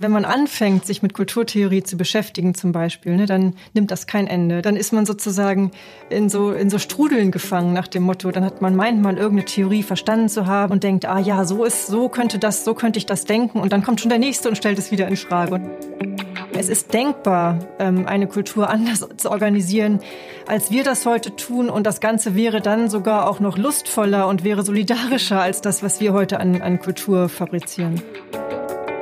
Wenn man anfängt, sich mit Kulturtheorie zu beschäftigen zum Beispiel, ne, dann nimmt das kein Ende. Dann ist man sozusagen in so, in so Strudeln gefangen nach dem Motto. Dann hat man meint mal irgendeine Theorie verstanden zu haben und denkt, ah ja, so ist, so könnte das, so könnte ich das denken. Und dann kommt schon der Nächste und stellt es wieder in Frage. Es ist denkbar, ähm, eine Kultur anders zu organisieren, als wir das heute tun. Und das Ganze wäre dann sogar auch noch lustvoller und wäre solidarischer als das, was wir heute an, an Kultur fabrizieren.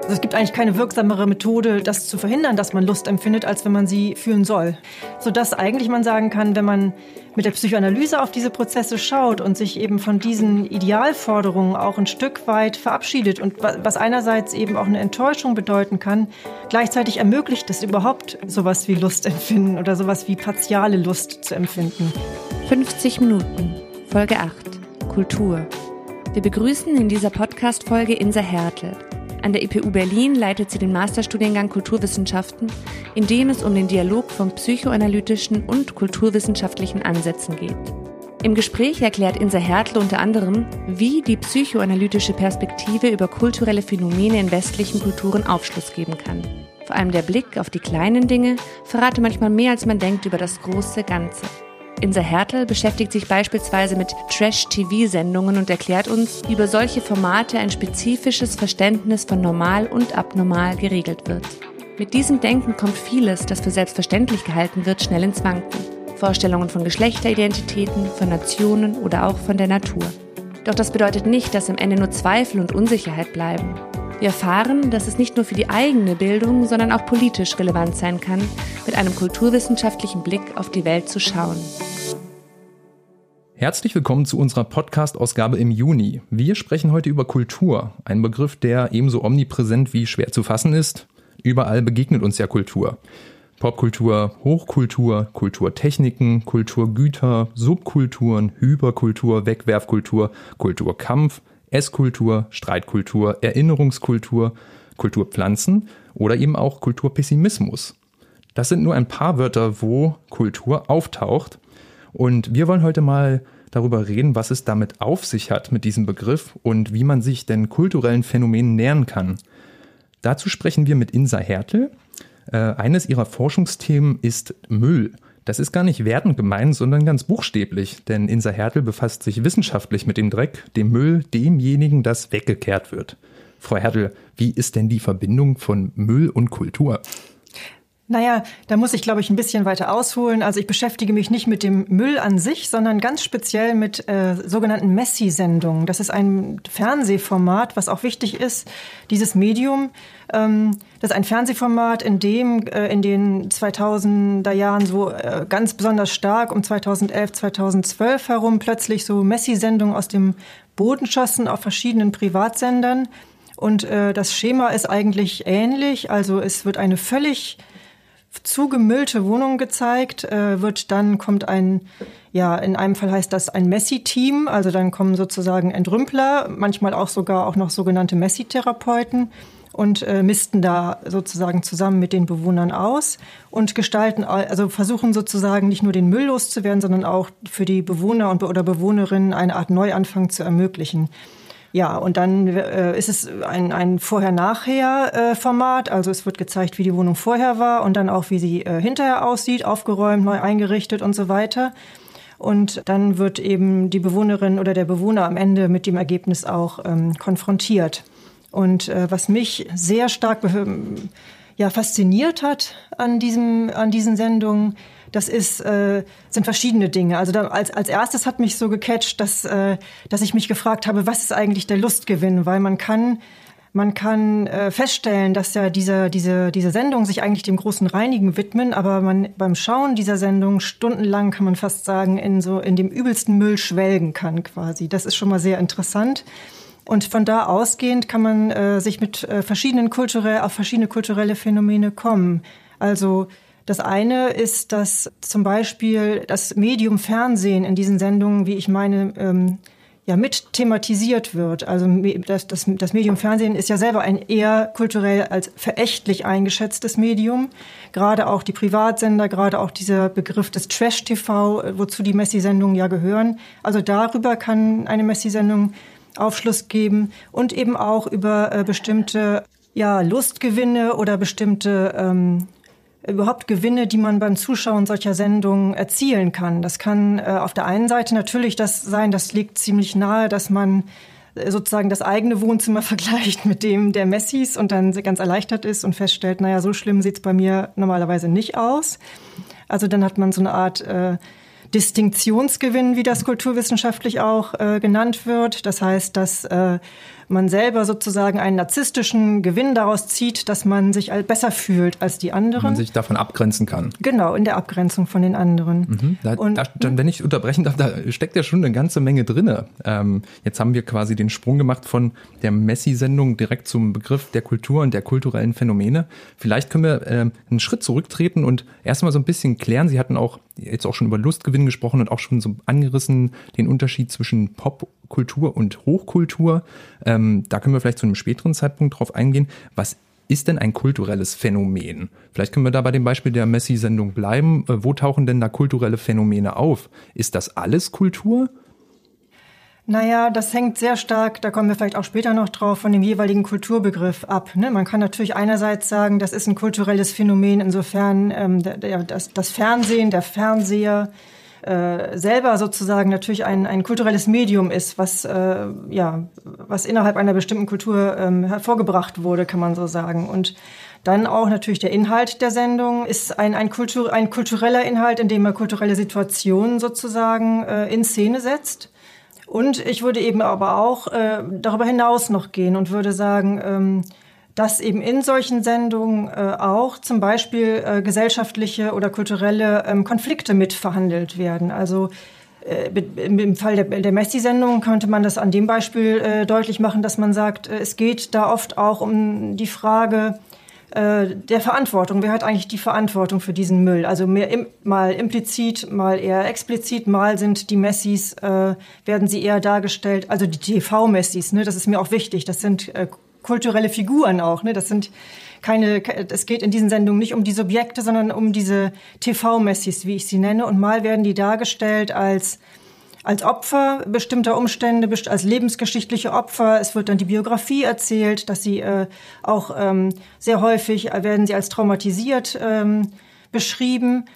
Also es gibt eigentlich keine wirksamere Methode, das zu verhindern, dass man Lust empfindet, als wenn man sie fühlen soll. Sodass eigentlich man sagen kann, wenn man mit der Psychoanalyse auf diese Prozesse schaut und sich eben von diesen Idealforderungen auch ein Stück weit verabschiedet und was einerseits eben auch eine Enttäuschung bedeuten kann, gleichzeitig ermöglicht es überhaupt sowas wie Lust empfinden oder sowas wie partiale Lust zu empfinden. 50 Minuten, Folge 8, Kultur. Wir begrüßen in dieser Podcast-Folge Insa Hertel. An der EPU Berlin leitet sie den Masterstudiengang Kulturwissenschaften, in dem es um den Dialog von psychoanalytischen und kulturwissenschaftlichen Ansätzen geht. Im Gespräch erklärt Insa Hertel unter anderem, wie die psychoanalytische Perspektive über kulturelle Phänomene in westlichen Kulturen Aufschluss geben kann. Vor allem der Blick auf die kleinen Dinge verrate manchmal mehr, als man denkt über das große Ganze. Insa Hertel beschäftigt sich beispielsweise mit Trash-TV-Sendungen und erklärt uns, wie über solche Formate ein spezifisches Verständnis von normal und abnormal geregelt wird. Mit diesem Denken kommt vieles, das für selbstverständlich gehalten wird, schnell ins Wanken. Vorstellungen von Geschlechteridentitäten, von Nationen oder auch von der Natur. Doch das bedeutet nicht, dass am Ende nur Zweifel und Unsicherheit bleiben. Wir erfahren, dass es nicht nur für die eigene Bildung, sondern auch politisch relevant sein kann, mit einem kulturwissenschaftlichen Blick auf die Welt zu schauen. Herzlich willkommen zu unserer Podcast-Ausgabe im Juni. Wir sprechen heute über Kultur, ein Begriff, der ebenso omnipräsent wie schwer zu fassen ist. Überall begegnet uns ja Kultur. Popkultur, Hochkultur, Kulturtechniken, Kulturgüter, Subkulturen, Hyperkultur, Wegwerfkultur, Kulturkampf, Esskultur, Streitkultur, Erinnerungskultur, Kulturpflanzen oder eben auch Kulturpessimismus. Das sind nur ein paar Wörter, wo Kultur auftaucht. Und wir wollen heute mal darüber reden, was es damit auf sich hat mit diesem Begriff und wie man sich denn kulturellen Phänomenen nähern kann. Dazu sprechen wir mit Insa Hertel. Äh, eines ihrer Forschungsthemen ist Müll. Das ist gar nicht wertend gemeint, sondern ganz buchstäblich, denn Insa Hertel befasst sich wissenschaftlich mit dem Dreck, dem Müll, demjenigen, das weggekehrt wird. Frau Hertel, wie ist denn die Verbindung von Müll und Kultur? Naja, da muss ich, glaube ich, ein bisschen weiter ausholen. Also ich beschäftige mich nicht mit dem Müll an sich, sondern ganz speziell mit äh, sogenannten Messi-Sendungen. Das ist ein Fernsehformat, was auch wichtig ist. Dieses Medium, ähm, das ist ein Fernsehformat, in dem äh, in den 2000er Jahren so äh, ganz besonders stark um 2011, 2012 herum plötzlich so Messi-Sendungen aus dem Boden schossen auf verschiedenen Privatsendern. Und äh, das Schema ist eigentlich ähnlich. Also es wird eine völlig zugemüllte Wohnung gezeigt, äh, wird dann kommt ein, ja, in einem Fall heißt das ein Messi-Team, also dann kommen sozusagen Entrümpler, manchmal auch sogar auch noch sogenannte Messi-Therapeuten und äh, misten da sozusagen zusammen mit den Bewohnern aus und gestalten, also versuchen sozusagen nicht nur den Müll loszuwerden, sondern auch für die Bewohner und oder Bewohnerinnen eine Art Neuanfang zu ermöglichen. Ja, und dann äh, ist es ein, ein Vorher-Nachher-Format. also es wird gezeigt, wie die Wohnung vorher war und dann auch, wie sie äh, hinterher aussieht, aufgeräumt, neu eingerichtet und so weiter. Und dann wird eben die Bewohnerin oder der Bewohner am Ende mit dem Ergebnis auch ähm, konfrontiert. Und äh, was mich sehr stark ja, fasziniert hat an, diesem, an diesen Sendungen, das ist, äh, sind verschiedene Dinge. Also da, als, als erstes hat mich so gecatcht, dass, äh, dass ich mich gefragt habe, was ist eigentlich der Lustgewinn? Weil man kann, man kann äh, feststellen, dass ja diese, diese, diese Sendung sich eigentlich dem großen Reinigen widmen, aber man beim Schauen dieser Sendung stundenlang, kann man fast sagen, in so in dem übelsten Müll schwelgen kann quasi. Das ist schon mal sehr interessant. Und von da ausgehend kann man äh, sich mit äh, verschiedenen kulturell auf verschiedene kulturelle Phänomene kommen. Also das eine ist, dass zum Beispiel das Medium Fernsehen in diesen Sendungen, wie ich meine, ähm, ja mit thematisiert wird. Also das, das, das Medium Fernsehen ist ja selber ein eher kulturell als verächtlich eingeschätztes Medium. Gerade auch die Privatsender, gerade auch dieser Begriff des Trash-TV, wozu die Messi-Sendungen ja gehören. Also darüber kann eine Messi-Sendung Aufschluss geben und eben auch über äh, bestimmte ja, Lustgewinne oder bestimmte ähm, überhaupt Gewinne, die man beim Zuschauen solcher Sendungen erzielen kann. Das kann äh, auf der einen Seite natürlich das sein, das liegt ziemlich nahe, dass man äh, sozusagen das eigene Wohnzimmer vergleicht mit dem der Messis und dann ganz erleichtert ist und feststellt, naja, so schlimm sieht's bei mir normalerweise nicht aus. Also dann hat man so eine Art äh, Distinktionsgewinn, wie das kulturwissenschaftlich auch äh, genannt wird. Das heißt, dass äh, man selber sozusagen einen narzisstischen Gewinn daraus zieht, dass man sich besser fühlt als die anderen. Man sich davon abgrenzen kann. Genau, in der Abgrenzung von den anderen. Mhm. Da, Und, da, dann, wenn ich unterbrechen darf, da steckt ja schon eine ganze Menge drinne. Ähm, jetzt haben wir quasi den Sprung gemacht von der Messi-Sendung direkt zum Begriff der Kultur und der kulturellen Phänomene. Vielleicht können wir äh, einen Schritt zurücktreten und erstmal so ein bisschen klären. Sie hatten auch jetzt auch schon über Lustgewinn gesprochen und auch schon so angerissen den Unterschied zwischen Popkultur und Hochkultur. Ähm, da können wir vielleicht zu einem späteren Zeitpunkt drauf eingehen. Was ist denn ein kulturelles Phänomen? Vielleicht können wir da bei dem Beispiel der Messi-Sendung bleiben. Äh, wo tauchen denn da kulturelle Phänomene auf? Ist das alles Kultur? Naja, das hängt sehr stark, da kommen wir vielleicht auch später noch drauf, von dem jeweiligen Kulturbegriff ab. Ne? Man kann natürlich einerseits sagen, das ist ein kulturelles Phänomen, insofern ähm, der, der, das, das Fernsehen, der Fernseher äh, selber sozusagen natürlich ein, ein kulturelles Medium ist, was, äh, ja, was innerhalb einer bestimmten Kultur ähm, hervorgebracht wurde, kann man so sagen. Und dann auch natürlich der Inhalt der Sendung ist ein, ein, Kultur, ein kultureller Inhalt, in dem er kulturelle Situationen sozusagen äh, in Szene setzt. Und ich würde eben aber auch äh, darüber hinaus noch gehen und würde sagen, ähm, dass eben in solchen Sendungen äh, auch zum Beispiel äh, gesellschaftliche oder kulturelle ähm, Konflikte mitverhandelt werden. Also äh, im Fall der, der Messi-Sendung könnte man das an dem Beispiel äh, deutlich machen, dass man sagt, äh, es geht da oft auch um die Frage, äh, der Verantwortung. Wer hat eigentlich die Verantwortung für diesen Müll? Also mehr im, mal implizit, mal eher explizit, mal sind die Messis, werden sie eher dargestellt, also die TV-Messis, ne, das ist mir auch wichtig, das sind kulturelle Figuren auch, ne, das sind keine, es geht in diesen Sendungen nicht um die Subjekte, sondern um diese TV-Messis, wie ich sie nenne, und mal werden die dargestellt als als Opfer bestimmter Umstände, als lebensgeschichtliche Opfer. Es wird dann die Biografie erzählt, dass sie äh, auch ähm, sehr häufig äh, werden sie als traumatisiert ähm, beschrieben.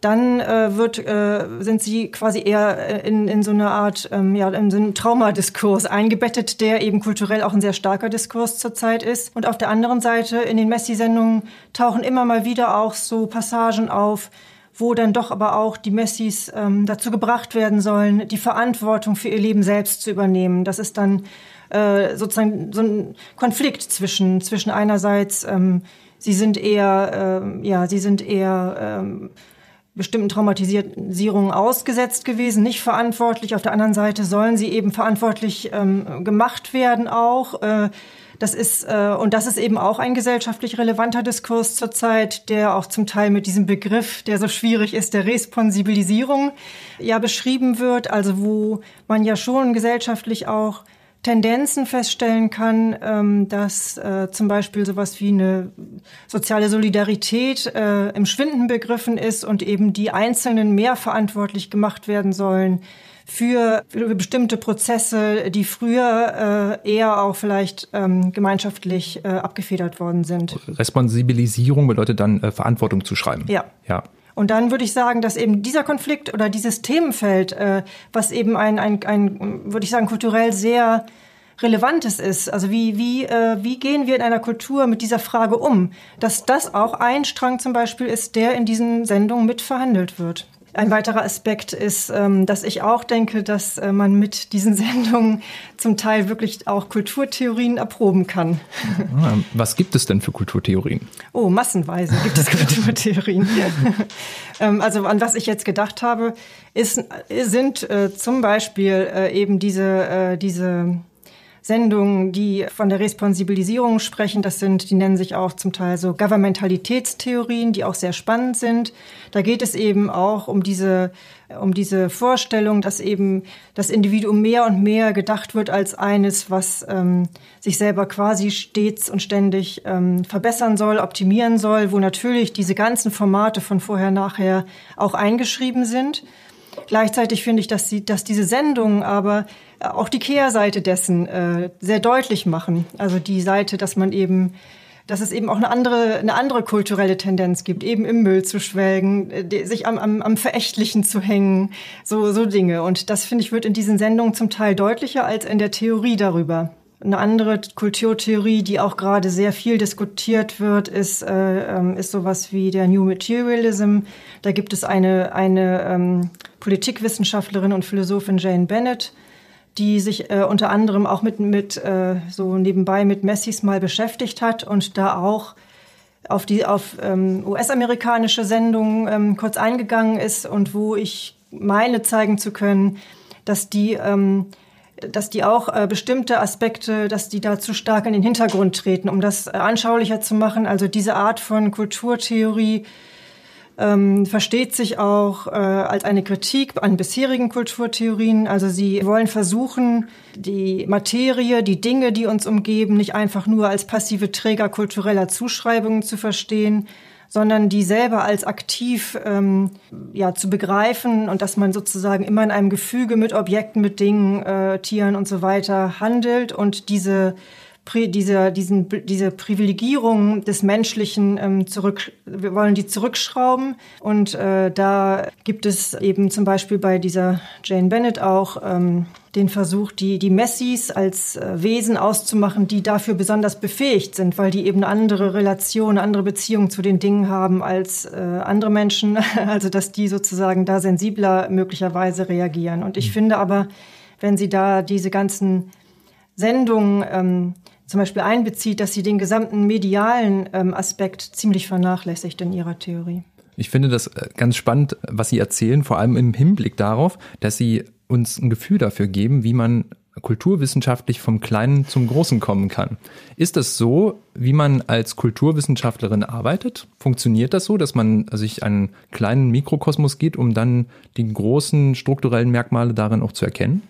Dann äh, wird, äh, sind sie quasi eher äh, in, in so eine Art, ähm, ja, in so einen Traumadiskurs eingebettet, der eben kulturell auch ein sehr starker Diskurs zurzeit ist. Und auf der anderen Seite in den Messi-Sendungen tauchen immer mal wieder auch so Passagen auf, wo dann doch aber auch die Messis ähm, dazu gebracht werden sollen, die Verantwortung für ihr Leben selbst zu übernehmen. Das ist dann äh, sozusagen so ein Konflikt zwischen zwischen einerseits ähm, sie sind eher ähm, ja sie sind eher ähm, bestimmten Traumatisierungen ausgesetzt gewesen, nicht verantwortlich. Auf der anderen Seite sollen sie eben verantwortlich ähm, gemacht werden auch. Äh, das ist, äh, und das ist eben auch ein gesellschaftlich relevanter Diskurs zurzeit, der auch zum Teil mit diesem Begriff, der so schwierig ist, der Responsibilisierung ja beschrieben wird, also wo man ja schon gesellschaftlich auch Tendenzen feststellen kann, ähm, dass äh, zum Beispiel sowas wie eine soziale Solidarität äh, im Schwinden begriffen ist und eben die Einzelnen mehr verantwortlich gemacht werden sollen für, bestimmte Prozesse, die früher äh, eher auch vielleicht ähm, gemeinschaftlich abgefedert worden sind. Responsibilisierung bedeutet dann Verantwortung zu schreiben. Ja. Ja. Und dann würde ich sagen, dass eben dieser Konflikt oder dieses Themenfeld, äh, was eben ein, ein, ein, würde ich sagen, kulturell sehr Relevantes ist. Also wie, wie, äh, wie gehen wir in einer Kultur mit dieser Frage um? Dass das auch ein Strang zum Beispiel ist, der in diesen Sendungen mit verhandelt wird. Ein weiterer Aspekt ist, ähm, dass ich auch denke, dass äh, man mit diesen Sendungen zum Teil wirklich auch Kulturtheorien erproben kann. Ah, was gibt es denn für Kulturtheorien? Oh, massenweise gibt es Kulturtheorien. Ähm, also an was ich jetzt gedacht habe, ist, sind äh, zum Beispiel äh, eben diese, diese Sendungen, die von der Responsibilisierung sprechen. Das sind, die nennen sich auch zum Teil so Governmentalitätstheorien, die auch sehr spannend sind. Da geht es eben auch um diese, um diese Vorstellung, dass eben das Individuum mehr und mehr gedacht wird als eines, was ähm, sich selber quasi stets und ständig ähm, verbessern soll, optimieren soll, wo natürlich diese ganzen Formate von vorher, nachher auch eingeschrieben sind. Gleichzeitig finde ich, dass, sie, dass diese Sendungen aber auch die Kehrseite dessen äh, sehr deutlich machen. Also die Seite, dass man eben dass es eben auch eine andere, eine andere kulturelle Tendenz gibt, eben im Müll zu schwelgen, äh, sich am, am, am Verächtlichen zu hängen, so, so Dinge. Und das, finde ich, wird in diesen Sendungen zum Teil deutlicher als in der Theorie darüber. Eine andere Kulturtheorie, die auch gerade sehr viel diskutiert wird, ist, äh, ähm, ist sowas wie der New Materialism. Da gibt es eine, eine ähm, Politikwissenschaftlerin und Philosophin Jane Bennett, die sich äh, unter anderem auch mit, mit äh, so nebenbei mit Messis mal beschäftigt hat und da auch auf die auf ähm, US-amerikanische Sendungen ähm, kurz eingegangen ist und wo ich meine zeigen zu können, dass die ähm, dass die auch äh, bestimmte Aspekte, dass die da zu stark in den Hintergrund treten, um das äh, anschaulicher zu machen. Also diese Art von Kulturtheorie ähm, versteht sich auch äh, als eine Kritik an bisherigen Kulturtheorien. Also sie wollen versuchen, die Materie, die Dinge, die uns umgeben, nicht einfach nur als passive Träger kultureller Zuschreibungen zu verstehen, sondern die selber als aktiv ähm, ja, zu begreifen und dass man sozusagen immer in einem Gefüge mit Objekten, mit Dingen, äh, Tieren und so weiter handelt und diese diese, diesen, diese Privilegierung des Menschlichen ähm, zurück, wir wollen die zurückschrauben. Und äh, da gibt es eben zum Beispiel bei dieser Jane Bennett auch ähm, den Versuch, die, die Messis als äh, Wesen auszumachen, die dafür besonders befähigt sind, weil die eben eine andere Relation, eine andere Beziehung zu den Dingen haben als äh, andere Menschen. Also dass die sozusagen da sensibler möglicherweise reagieren. Und ich mhm. finde aber, wenn Sie da diese ganzen Sendungen ähm, zum Beispiel einbezieht, dass sie den gesamten medialen ähm, Aspekt ziemlich vernachlässigt in ihrer Theorie. Ich finde das äh, ganz spannend, was Sie erzählen, vor allem im Hinblick darauf, dass Sie uns ein Gefühl dafür geben, wie man kulturwissenschaftlich vom Kleinen zum Großen kommen kann. Ist das so, wie man als Kulturwissenschaftlerin arbeitet? Funktioniert das so, dass man sich einen kleinen Mikrokosmos geht, um dann die großen strukturellen Merkmale darin auch zu erkennen?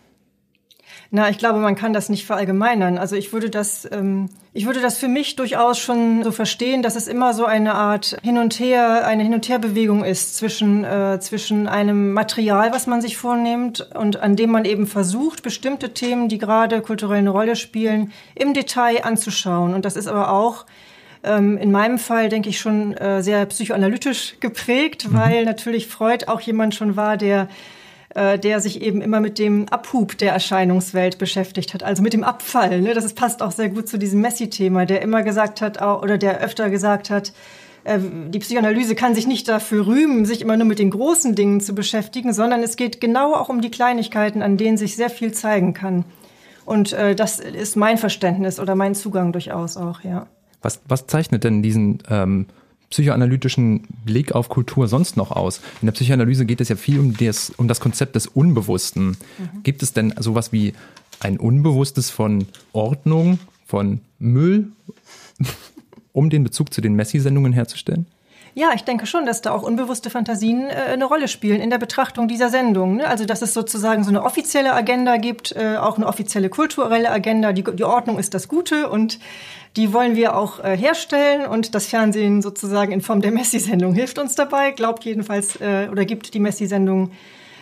Na, ich glaube, man kann das nicht verallgemeinern. Also ich würde das, ähm, ich würde das für mich durchaus schon so verstehen, dass es immer so eine Art Hin und Her, eine Hin und Herbewegung ist zwischen äh, zwischen einem Material, was man sich vornimmt und an dem man eben versucht, bestimmte Themen, die gerade kulturell eine Rolle spielen, im Detail anzuschauen. Und das ist aber auch ähm, in meinem Fall denke ich schon äh, sehr psychoanalytisch geprägt, mhm. weil natürlich Freud auch jemand schon war, der äh, der sich eben immer mit dem Abhub der Erscheinungswelt beschäftigt hat, also mit dem Abfall. Ne? Das passt auch sehr gut zu diesem Messi-Thema, der immer gesagt hat, oder der öfter gesagt hat, äh, die Psychoanalyse kann sich nicht dafür rühmen, sich immer nur mit den großen Dingen zu beschäftigen, sondern es geht genau auch um die Kleinigkeiten, an denen sich sehr viel zeigen kann. Und äh, das ist mein Verständnis oder mein Zugang durchaus auch, ja. Was, was zeichnet denn diesen ähm, psychoanalytischen Blick auf Kultur sonst noch aus? In der Psychoanalyse geht es ja viel um das, um das Konzept des Unbewussten. Mhm. Gibt es denn sowas wie ein Unbewusstes von Ordnung, von Müll, um den Bezug zu den Messi-Sendungen herzustellen? Ja, ich denke schon, dass da auch unbewusste Fantasien äh, eine Rolle spielen in der Betrachtung dieser Sendung. Ne? Also, dass es sozusagen so eine offizielle Agenda gibt, äh, auch eine offizielle kulturelle Agenda. Die, die Ordnung ist das Gute und die wollen wir auch äh, herstellen und das Fernsehen sozusagen in Form der Messi-Sendung hilft uns dabei, glaubt jedenfalls äh, oder gibt die Messi-Sendung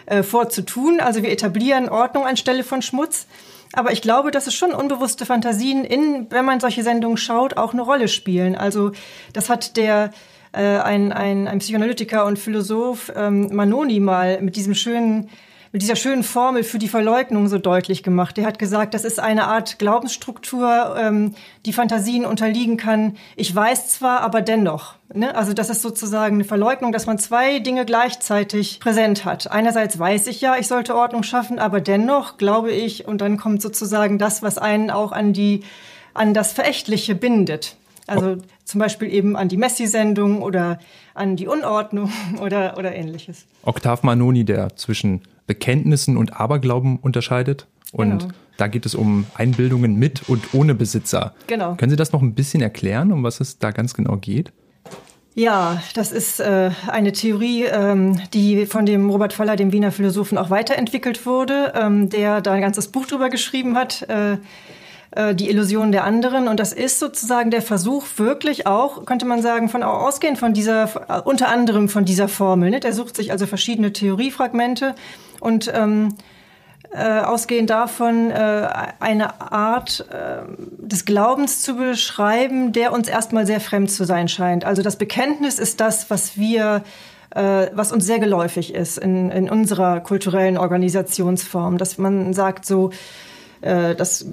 äh, vorzutun. Also wir etablieren Ordnung anstelle von Schmutz. Aber ich glaube, dass es schon unbewusste Fantasien in, wenn man solche Sendungen schaut, auch eine Rolle spielen. Also das hat der äh, ein, ein, ein Psychoanalytiker und Philosoph ähm, Manoni mal mit diesem schönen mit dieser schönen Formel für die Verleugnung so deutlich gemacht. Der hat gesagt, das ist eine Art Glaubensstruktur, ähm, die Fantasien unterliegen kann. Ich weiß zwar, aber dennoch. Ne? Also das ist sozusagen eine Verleugnung, dass man zwei Dinge gleichzeitig präsent hat. Einerseits weiß ich ja, ich sollte Ordnung schaffen, aber dennoch glaube ich, und dann kommt sozusagen das, was einen auch an die an das Verächtliche bindet. Also zum Beispiel eben an die Messi-Sendung oder an die Unordnung oder, oder ähnliches. Octave Manoni, der zwischen Bekenntnissen und Aberglauben unterscheidet. Und genau. da geht es um Einbildungen mit und ohne Besitzer. Genau. Können Sie das noch ein bisschen erklären, um was es da ganz genau geht? Ja, das ist äh, eine Theorie, ähm, die von dem Robert Faller, dem Wiener Philosophen, auch weiterentwickelt wurde, ähm, der da ein ganzes Buch drüber geschrieben hat. Äh, äh, die Illusion der anderen. Und das ist sozusagen der Versuch, wirklich auch, könnte man sagen, von ausgehend von dieser, äh, unter anderem von dieser Formel. Ne? Der sucht sich also verschiedene Theoriefragmente und ähm, äh, ausgehend davon äh, eine Art äh, des Glaubens zu beschreiben, der uns erstmal sehr fremd zu sein scheint. Also das Bekenntnis ist das, was wir äh, was uns sehr geläufig ist in, in unserer kulturellen Organisationsform, dass man sagt so, das,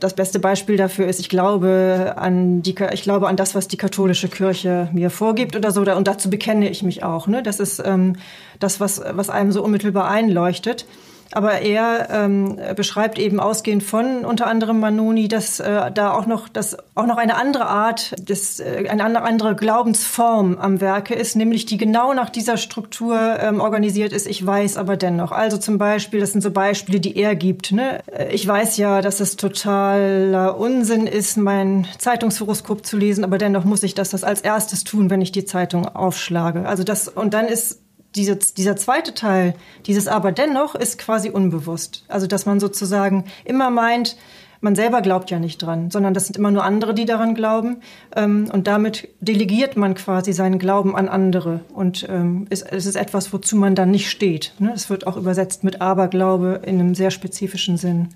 das beste Beispiel dafür ist, ich glaube an die, ich glaube an das, was die katholische Kirche mir vorgibt oder so, und dazu bekenne ich mich auch. Ne? Das ist ähm, das, was, was einem so unmittelbar einleuchtet. Aber er ähm, beschreibt eben ausgehend von unter anderem Manoni, dass äh, da auch noch, dass auch noch eine andere Art, des, äh, eine andere Glaubensform am Werke ist, nämlich die genau nach dieser Struktur ähm, organisiert ist. Ich weiß aber dennoch. Also zum Beispiel, das sind so Beispiele, die er gibt. Ne? Äh, ich weiß ja, dass es totaler Unsinn ist, mein Zeitungshoroskop zu lesen, aber dennoch muss ich das, das als erstes tun, wenn ich die Zeitung aufschlage. Also das und dann ist diese, dieser zweite Teil, dieses aber dennoch, ist quasi unbewusst. Also, dass man sozusagen immer meint, man selber glaubt ja nicht dran, sondern das sind immer nur andere, die daran glauben. Ähm, und damit delegiert man quasi seinen Glauben an andere. Und ähm, es, ist etwas, wozu man dann nicht steht. Ne? Es wird auch übersetzt mit Aberglaube in einem sehr spezifischen Sinn.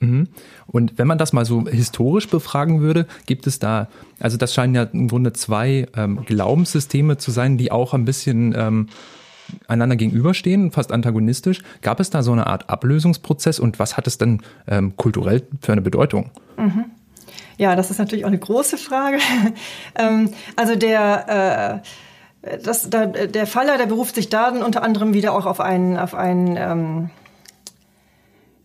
Mhm. Und wenn man das mal so historisch befragen würde, gibt es da, also das scheinen ja im Grunde zwei ähm, Glaubenssysteme zu sein, die auch ein bisschen ähm, einander gegenüberstehen, fast antagonistisch. Gab es da so eine Art Ablösungsprozess und was hat es denn ähm, kulturell für eine Bedeutung? Mhm. Ja, das ist natürlich auch eine große Frage. ähm, also der äh, das, da, der Faller, der beruft sich da unter anderem wieder auch auf einen, auf einen ähm, äh,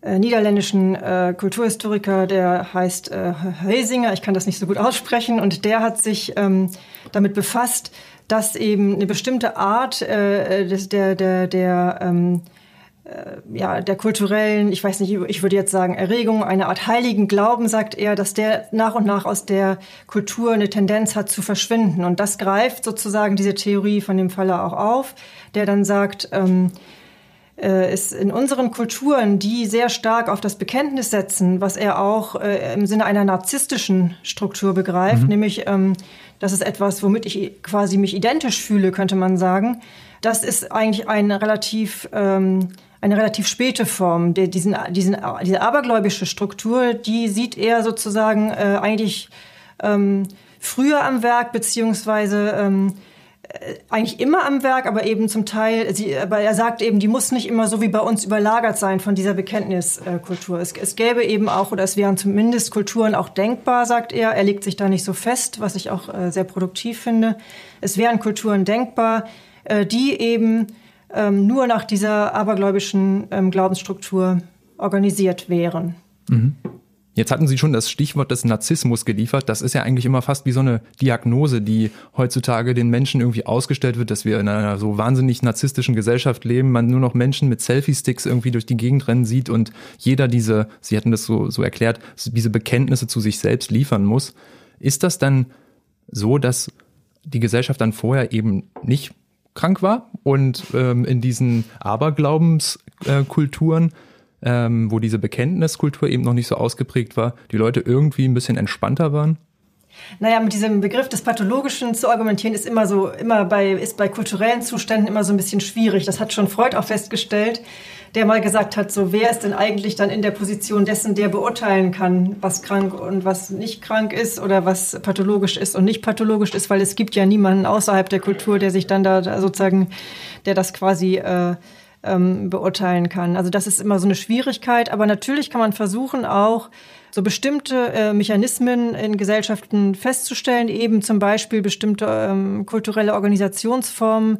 niederländischen äh, Kulturhistoriker, der heißt äh, Heisinger, ich kann das nicht so gut aussprechen, und der hat sich ähm, damit befasst, dass eben eine bestimmte Art äh, des, der, der, der ähm, äh, ja, der kulturellen, ich weiß nicht, ich würde jetzt sagen Erregung, eine Art heiligen Glauben, sagt er, dass der nach und nach aus der Kultur eine Tendenz hat zu verschwinden. Und das greift sozusagen diese Theorie von dem Faller auch auf, der dann sagt, ähm, äh, ist in unseren Kulturen, die sehr stark auf das Bekenntnis setzen, was er auch äh, im Sinne einer narzisstischen Struktur begreift, mhm. nämlich ähm, das ist etwas, womit ich quasi mich identisch fühle, könnte man sagen. Das ist eigentlich eine relativ ähm, eine relativ späte Form. Der, diesen, diesen, diese abergläubische Struktur, die sieht er sozusagen äh, eigentlich ähm, früher am Werk, beziehungsweise ähm, äh, eigentlich immer am Werk, aber eben zum Teil, sie, aber er sagt eben, die muss nicht immer so wie bei uns überlagert sein von dieser Bekenntniskultur. Es, es gäbe eben auch, oder es wären zumindest Kulturen auch denkbar, sagt er. Er legt sich da nicht so fest, was ich auch äh, sehr produktiv finde. Es wären Kulturen denkbar, äh, die eben ähm, nur nach dieser abergläubischen ähm, Glaubensstruktur organisiert wären. Mhm. Jetzt hatten Sie schon das Stichwort des Narzissmus geliefert. Das ist ja eigentlich immer fast wie so eine Diagnose, die heutzutage den Menschen irgendwie ausgestellt wird, dass wir in einer so wahnsinnig narzisstischen Gesellschaft leben, man nur noch Menschen mit Selfie-Sticks irgendwie durch die Gegend rennen sieht und jeder diese, Sie hatten das so, so erklärt, diese Bekenntnisse zu sich selbst liefern muss. Ist das dann so, dass die Gesellschaft dann vorher eben nicht krank war und ähm, in diesen Aberglaubenskulturen äh, ähm, wo diese Bekenntniskultur eben noch nicht so ausgeprägt war, die Leute irgendwie ein bisschen entspannter waren? Naja, mit diesem Begriff des Pathologischen zu argumentieren, ist immer so, immer bei, ist bei kulturellen Zuständen immer so ein bisschen schwierig. Das hat schon Freud auch festgestellt, der mal gesagt hat, so, wer ist denn eigentlich dann in der Position dessen, der beurteilen kann, was krank und was nicht krank ist oder was pathologisch ist und nicht pathologisch ist, weil es gibt ja niemanden außerhalb der Kultur, der sich dann da sozusagen, der das quasi, äh, ähm, beurteilen kann. Also das ist immer so eine Schwierigkeit, aber natürlich kann man versuchen auch so bestimmte äh, Mechanismen in Gesellschaften festzustellen, eben zum Beispiel bestimmte ähm, kulturelle Organisationsformen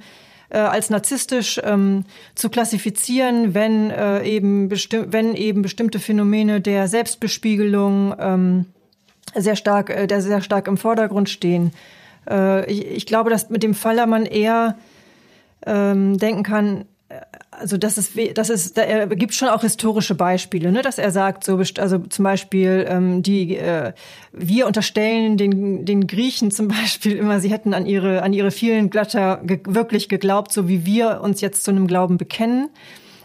äh, als narzisstisch ähm, zu klassifizieren, wenn äh, eben wenn eben bestimmte Phänomene der Selbstbespiegelung ähm, sehr stark, äh, der sehr stark im Vordergrund stehen. Äh, ich, ich glaube, dass mit dem Faller man eher ähm, denken kann, also das ist, das ist, da, er gibt schon auch historische Beispiele, ne, dass er sagt, so, also zum Beispiel ähm, die, äh, wir unterstellen den den Griechen zum Beispiel immer, sie hätten an ihre an ihre vielen Glatter ge wirklich geglaubt, so wie wir uns jetzt zu einem Glauben bekennen.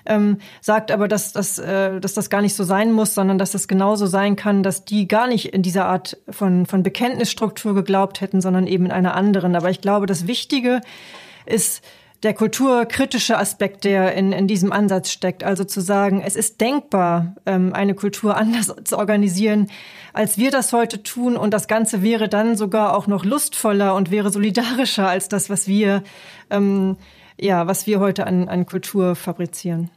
Ähm, sagt aber, dass, dass, äh, dass das gar nicht so sein muss, sondern dass das genauso sein kann, dass die gar nicht in dieser Art von, von Bekenntnisstruktur geglaubt hätten, sondern eben in einer anderen. Aber ich glaube, das Wichtige ist, der kulturkritische Aspekt, der in, in diesem Ansatz steckt. Also zu sagen, es ist denkbar, ähm, eine Kultur anders zu organisieren, als wir das heute tun. Und das Ganze wäre dann sogar auch noch lustvoller und wäre solidarischer als das, was wir, ähm, ja, was wir heute an, an Kultur fabrizieren.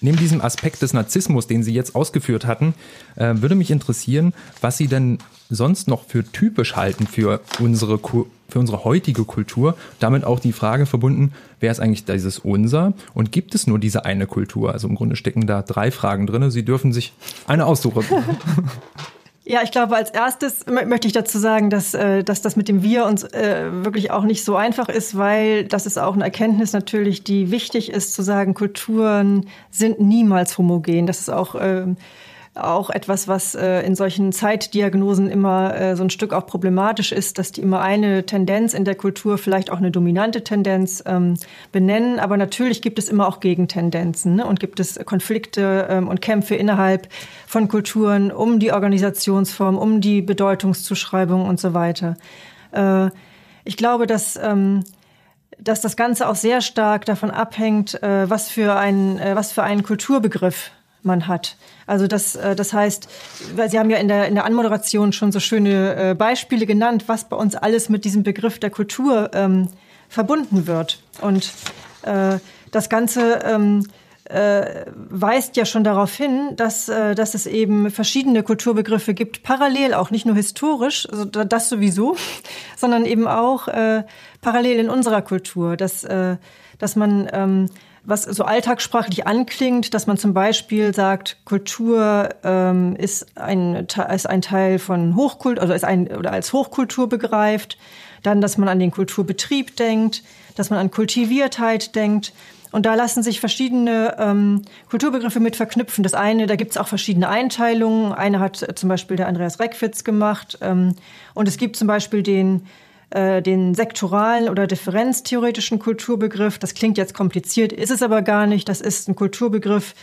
Neben diesem Aspekt des Narzissmus, den Sie jetzt ausgeführt hatten, äh, würde mich interessieren, was Sie denn sonst noch für typisch halten für unsere, für unsere heutige Kultur. Damit auch die Frage verbunden, wer ist eigentlich dieses Unser und gibt es nur diese eine Kultur? Also im Grunde stecken da drei Fragen drin. Sie dürfen sich eine aussuchen. Ja, ich glaube, als erstes möchte ich dazu sagen, dass, äh, dass das mit dem Wir uns äh, wirklich auch nicht so einfach ist, weil das ist auch eine Erkenntnis natürlich, die wichtig ist, zu sagen, Kulturen sind niemals homogen. Das ist auch ähm, auch etwas, was äh, in solchen Zeitdiagnosen immer äh, so ein Stück auch problematisch ist, dass die immer eine Tendenz in der Kultur, vielleicht auch eine dominante Tendenz ähm, benennen. Aber natürlich gibt es immer auch Gegentendenzen ne? und gibt es Konflikte ähm, und Kämpfe innerhalb von Kulturen um die Organisationsform, um die Bedeutungszuschreibung und so weiter. Äh, ich glaube, dass ähm, dass das Ganze auch sehr stark davon abhängt, äh, was für ein äh, was für einen Kulturbegriff man hat. Also das, äh, das heißt, weil Sie haben ja in der, in der Anmoderation schon so schöne äh, Beispiele genannt, was bei uns alles mit diesem Begriff der Kultur ähm, verbunden wird. Und äh, das Ganze ähm, äh, weist ja schon darauf hin, dass, äh, dass es eben verschiedene Kulturbegriffe gibt, parallel auch, nicht nur historisch, also das sowieso, sondern eben auch äh, parallel in unserer Kultur, dass, äh, dass man ähm, was so alltagssprachlich anklingt, dass man zum Beispiel sagt, Kultur ähm, ist, ein, ist ein Teil von Hochkultur, also ist ein, oder als Hochkultur begreift. Dann, dass man an den Kulturbetrieb denkt, dass man an Kultiviertheit denkt. Und da lassen sich verschiedene ähm, Kulturbegriffe mit verknüpfen. Das eine, da gibt es auch verschiedene Einteilungen. Eine hat zum Beispiel der Andreas Reckwitz gemacht. Ähm, und es gibt zum Beispiel den äh, den sektoralen oder differenztheoretischen Kulturbegriff. Das klingt jetzt kompliziert, ist es aber gar nicht. Das ist ein Kulturbegriff,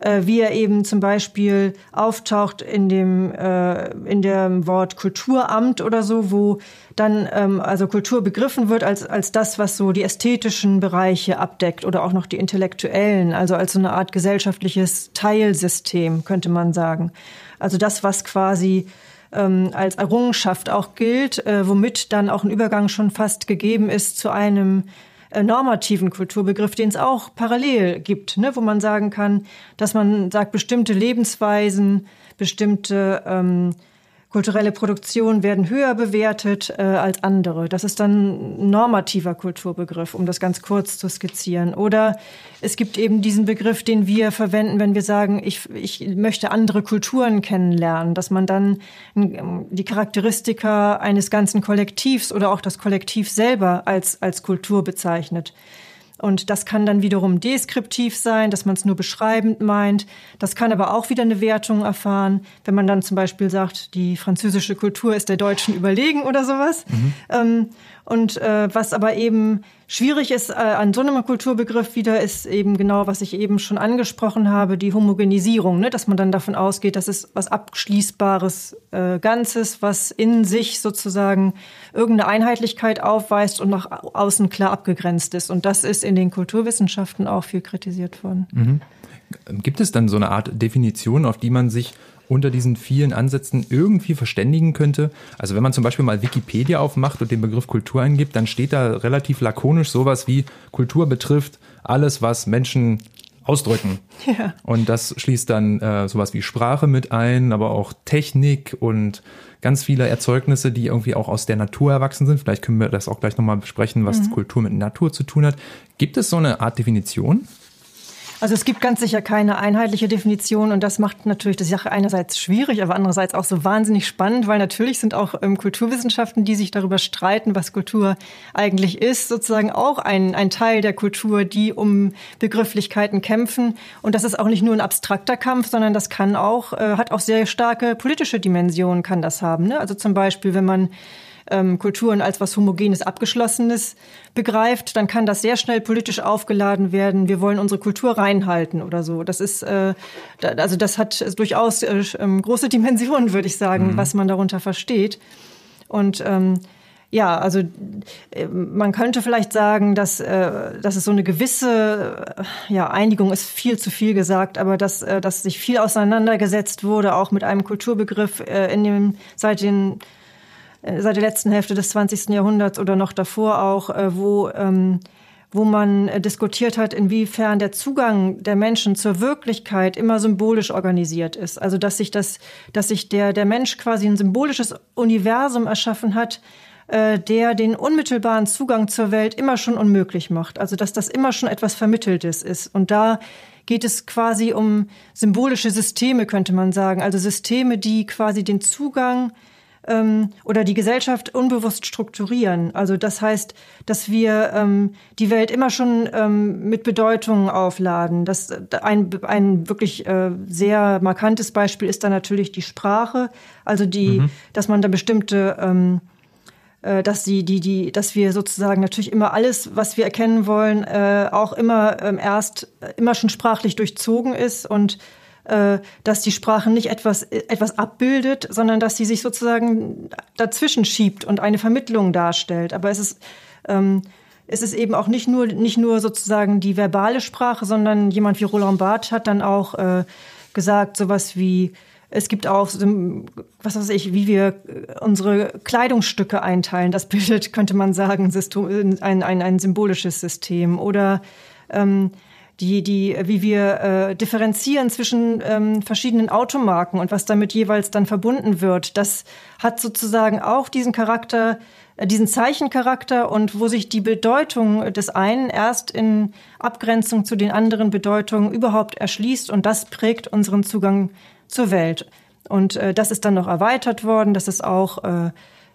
äh, wie er eben zum Beispiel auftaucht in dem, äh, in dem Wort Kulturamt oder so, wo dann ähm, also Kultur begriffen wird als, als das, was so die ästhetischen Bereiche abdeckt oder auch noch die intellektuellen, also als so eine Art gesellschaftliches Teilsystem, könnte man sagen. Also das, was quasi ähm, als Errungenschaft auch gilt, äh, womit dann auch ein Übergang schon fast gegeben ist zu einem äh, normativen Kulturbegriff, den es auch parallel gibt, ne, wo man sagen kann, dass man sagt, bestimmte Lebensweisen, bestimmte ähm, kulturelle Produktionen werden höher bewertet äh, als andere. Das ist dann ein normativer Kulturbegriff, um das ganz kurz zu skizzieren. Oder es gibt eben diesen Begriff, den wir verwenden, wenn wir sagen, ich, ich möchte andere Kulturen kennenlernen, dass man dann ähm, die Charakteristika eines ganzen Kollektivs oder auch das Kollektiv selber als, als Kultur bezeichnet. Und das kann dann wiederum deskriptiv sein, dass man es nur beschreibend meint. Das kann aber auch wieder eine Wertung erfahren, wenn man dann zum Beispiel sagt, die französische Kultur ist der deutschen überlegen oder sowas. Mhm. Ähm, und äh, was aber eben schwierig ist äh, an so einem Kulturbegriff wieder, ist eben genau, was ich eben schon angesprochen habe, die Homogenisierung, ne? dass man dann davon ausgeht, das ist was abschließbares äh, Ganzes, was in sich sozusagen irgendeine Einheitlichkeit aufweist und nach außen klar abgegrenzt ist. Und das ist in den Kulturwissenschaften auch viel kritisiert worden. Mhm. Gibt es dann so eine Art Definition, auf die man sich unter diesen vielen Ansätzen irgendwie verständigen könnte. Also wenn man zum Beispiel mal Wikipedia aufmacht und den Begriff Kultur eingibt, dann steht da relativ lakonisch sowas wie Kultur betrifft alles, was Menschen ausdrücken. Ja. Und das schließt dann äh, sowas wie Sprache mit ein, aber auch Technik und ganz viele Erzeugnisse, die irgendwie auch aus der Natur erwachsen sind. Vielleicht können wir das auch gleich nochmal besprechen, was mhm. Kultur mit Natur zu tun hat. Gibt es so eine Art Definition? Also es gibt ganz sicher keine einheitliche Definition und das macht natürlich die Sache einerseits schwierig, aber andererseits auch so wahnsinnig spannend, weil natürlich sind auch ähm, Kulturwissenschaften, die sich darüber streiten, was Kultur eigentlich ist, sozusagen auch ein, ein Teil der Kultur, die um Begrifflichkeiten kämpfen. Und das ist auch nicht nur ein abstrakter Kampf, sondern das kann auch, äh, hat auch sehr starke politische Dimensionen, kann das haben. Ne? Also zum Beispiel, wenn man ähm, Kulturen als was Homogenes, Abgeschlossenes begreift, dann kann das sehr schnell politisch aufgeladen werden. Wir wollen unsere Kultur reinhalten oder so. Das ist, äh, da, also das hat durchaus äh, ähm, große Dimensionen, würde ich sagen, mhm. was man darunter versteht. Und ähm, ja, also äh, man könnte vielleicht sagen, dass, äh, dass es so eine gewisse äh, ja, Einigung ist viel zu viel gesagt, aber dass, äh, dass sich viel auseinandergesetzt wurde, auch mit einem Kulturbegriff äh, in dem, seit, den, seit der letzten Hälfte des 20. Jahrhunderts oder noch davor auch, äh, wo ähm, wo man äh, diskutiert hat, inwiefern der Zugang der Menschen zur Wirklichkeit immer symbolisch organisiert ist. Also dass sich das, dass sich der, der Mensch quasi ein symbolisches Universum erschaffen hat, äh, der den unmittelbaren Zugang zur Welt immer schon unmöglich macht. Also dass das immer schon etwas Vermitteltes ist. Und da geht es quasi um symbolische Systeme, könnte man sagen. Also Systeme, die quasi den Zugang ähm, oder die Gesellschaft unbewusst strukturieren. Also das heißt, dass wir ähm, die Welt immer schon ähm, mit Bedeutungen aufladen. Das, ein, ein wirklich äh, sehr markantes Beispiel ist da natürlich die Sprache. Also die, mhm. dass man da bestimmte ähm, äh, dass die, die, die, dass wir sozusagen natürlich immer alles, was wir erkennen wollen, äh, auch immer ähm, erst äh, immer schon sprachlich durchzogen ist und dass die Sprache nicht etwas, etwas abbildet, sondern dass sie sich sozusagen dazwischen schiebt und eine Vermittlung darstellt. Aber es ist, ähm, es ist eben auch nicht nur, nicht nur sozusagen die verbale Sprache, sondern jemand wie Roland Barthes hat dann auch äh, gesagt, sowas wie es gibt auch, was weiß ich, wie wir unsere Kleidungsstücke einteilen. Das bildet, könnte man sagen, ein, ein, ein symbolisches System. Oder ähm, die, die, wie wir äh, differenzieren zwischen ähm, verschiedenen Automarken und was damit jeweils dann verbunden wird. Das hat sozusagen auch diesen Charakter, äh, diesen Zeichencharakter und wo sich die Bedeutung des einen erst in Abgrenzung zu den anderen Bedeutungen überhaupt erschließt und das prägt unseren Zugang zur Welt. Und äh, das ist dann noch erweitert worden, dass es auch äh,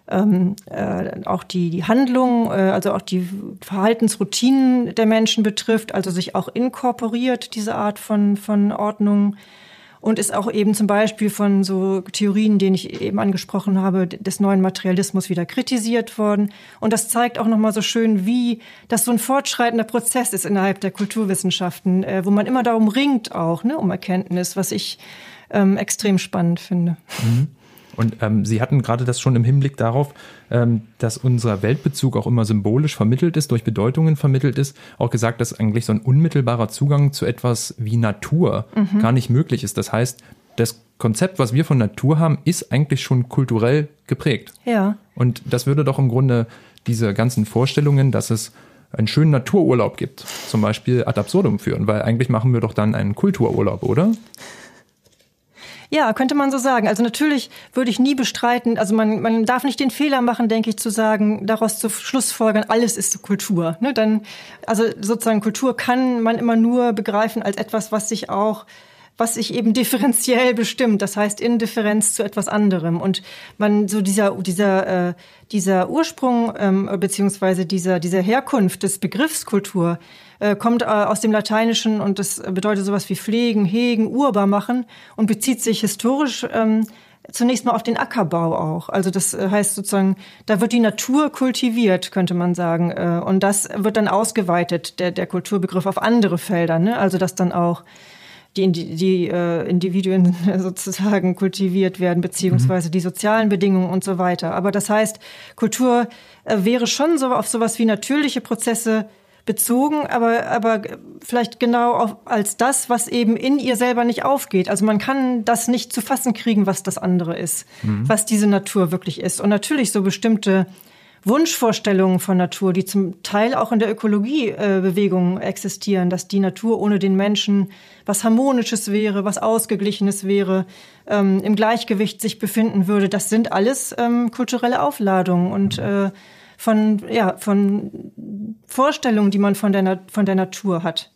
ähm, äh, auch die, die Handlung, äh, also auch die Verhaltensroutinen der Menschen betrifft, also sich auch inkorporiert, diese Art von, von Ordnung. Und ist auch eben zum Beispiel von so Theorien, denen ich eben angesprochen habe, des neuen Materialismus wieder kritisiert worden. Und das zeigt auch nochmal so schön, wie das so ein fortschreitender Prozess ist innerhalb der Kulturwissenschaften, äh, wo man immer darum ringt auch, ne, um Erkenntnis, was ich ähm, extrem spannend finde. Mhm. Und ähm, Sie hatten gerade das schon im Hinblick darauf, ähm, dass unser Weltbezug auch immer symbolisch vermittelt ist, durch Bedeutungen vermittelt ist, auch gesagt, dass eigentlich so ein unmittelbarer Zugang zu etwas wie Natur mhm. gar nicht möglich ist. Das heißt, das Konzept, was wir von Natur haben, ist eigentlich schon kulturell geprägt. Ja. Und das würde doch im Grunde diese ganzen Vorstellungen, dass es einen schönen Natururlaub gibt, zum Beispiel ad absurdum führen, weil eigentlich machen wir doch dann einen Kultururlaub, oder? Ja, könnte man so sagen. Also natürlich würde ich nie bestreiten, also man, man darf nicht den Fehler machen, denke ich, zu sagen, daraus zu Schlussfolgern, alles ist Kultur. Ne? Dann, also sozusagen Kultur kann man immer nur begreifen als etwas, was sich auch was sich eben differenziell bestimmt, das heißt in Differenz zu etwas anderem. Und man so dieser dieser äh, dieser Ursprung ähm, beziehungsweise dieser dieser Herkunft des Begriffs Kultur äh, kommt äh, aus dem Lateinischen und das bedeutet sowas wie pflegen, hegen, urbar machen und bezieht sich historisch ähm, zunächst mal auf den Ackerbau auch. Also das äh, heißt sozusagen, da wird die Natur kultiviert, könnte man sagen. Und das wird dann ausgeweitet, der, der Kulturbegriff, auf andere Felder. Ne? Also dass dann auch die, die äh, Individuen sozusagen kultiviert werden, beziehungsweise mhm. die sozialen Bedingungen und so weiter. Aber das heißt, Kultur wäre schon so auf sowas wie natürliche Prozesse bezogen, aber, aber vielleicht genau auf, als das, was eben in ihr selber nicht aufgeht. Also man kann das nicht zu fassen kriegen, was das andere ist, mhm. was diese Natur wirklich ist. Und natürlich so bestimmte Wunschvorstellungen von Natur, die zum Teil auch in der Ökologiebewegung äh, existieren, dass die Natur ohne den Menschen was Harmonisches wäre, was Ausgeglichenes wäre, ähm, im Gleichgewicht sich befinden würde. Das sind alles ähm, kulturelle Aufladungen und äh, von, ja, von Vorstellungen, die man von der, von der Natur hat.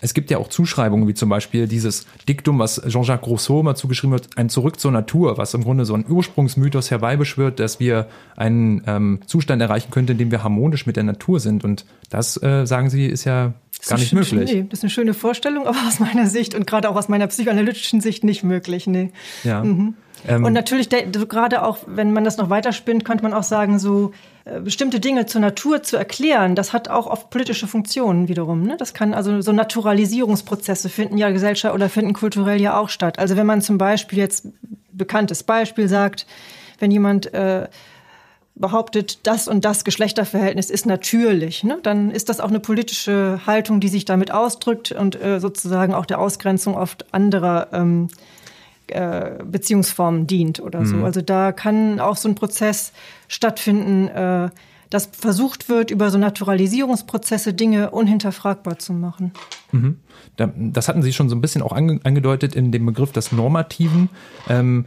Es gibt ja auch Zuschreibungen, wie zum Beispiel dieses Diktum, was Jean-Jacques Rousseau mal zugeschrieben hat, ein Zurück zur Natur, was im Grunde so ein Ursprungsmythos herbeibeschwört, dass wir einen ähm, Zustand erreichen könnten, in dem wir harmonisch mit der Natur sind. Und das, äh, sagen Sie, ist ja gar nicht möglich. Nee, das ist eine schöne Vorstellung, aber aus meiner Sicht und gerade auch aus meiner psychoanalytischen Sicht nicht möglich. Nee. Ja. Mhm. Ähm, und natürlich, gerade auch, wenn man das noch weiterspinnt, könnte man auch sagen, so äh, bestimmte Dinge zur Natur zu erklären, das hat auch oft politische Funktionen wiederum. Ne? Das kann also so Naturalisierungsprozesse finden ja Gesellschaft oder finden kulturell ja auch statt. Also wenn man zum Beispiel jetzt bekanntes Beispiel sagt, wenn jemand äh, behauptet, das und das Geschlechterverhältnis ist natürlich, ne? dann ist das auch eine politische Haltung, die sich damit ausdrückt und äh, sozusagen auch der Ausgrenzung oft anderer ähm, äh, Beziehungsformen dient oder so. Mhm. Also da kann auch so ein Prozess stattfinden, äh, dass versucht wird, über so Naturalisierungsprozesse Dinge unhinterfragbar zu machen. Mhm. Das hatten Sie schon so ein bisschen auch angedeutet in dem Begriff des Normativen. Ähm,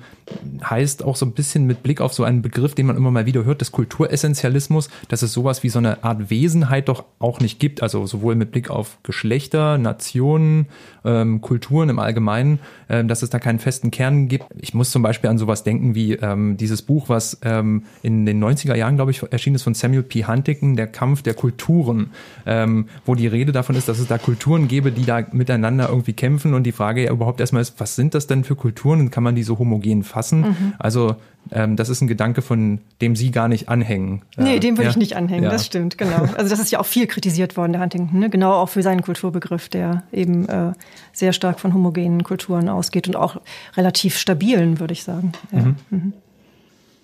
heißt auch so ein bisschen mit Blick auf so einen Begriff, den man immer mal wieder hört, des Kulturessentialismus, dass es sowas wie so eine Art Wesenheit doch auch nicht gibt. Also sowohl mit Blick auf Geschlechter, Nationen, ähm, Kulturen im Allgemeinen, ähm, dass es da keinen festen Kern gibt. Ich muss zum Beispiel an sowas denken wie ähm, dieses Buch, was ähm, in den 90er Jahren, glaube ich, erschienen ist von Samuel P. Huntington, Der Kampf der Kulturen, ähm, wo die Rede davon ist, dass es da Kulturen gäbe, die da miteinander irgendwie kämpfen und die Frage ja überhaupt erstmal ist, was sind das denn für Kulturen und kann man die so homogen fassen? Mhm. Also ähm, das ist ein Gedanke, von dem Sie gar nicht anhängen. Nee, dem würde ja? ich nicht anhängen, ja. das stimmt, genau. Also das ist ja auch viel kritisiert worden, der Huntington, ne? genau auch für seinen Kulturbegriff, der eben äh, sehr stark von homogenen Kulturen ausgeht und auch relativ stabilen, würde ich sagen. Ja. Mhm. Mhm.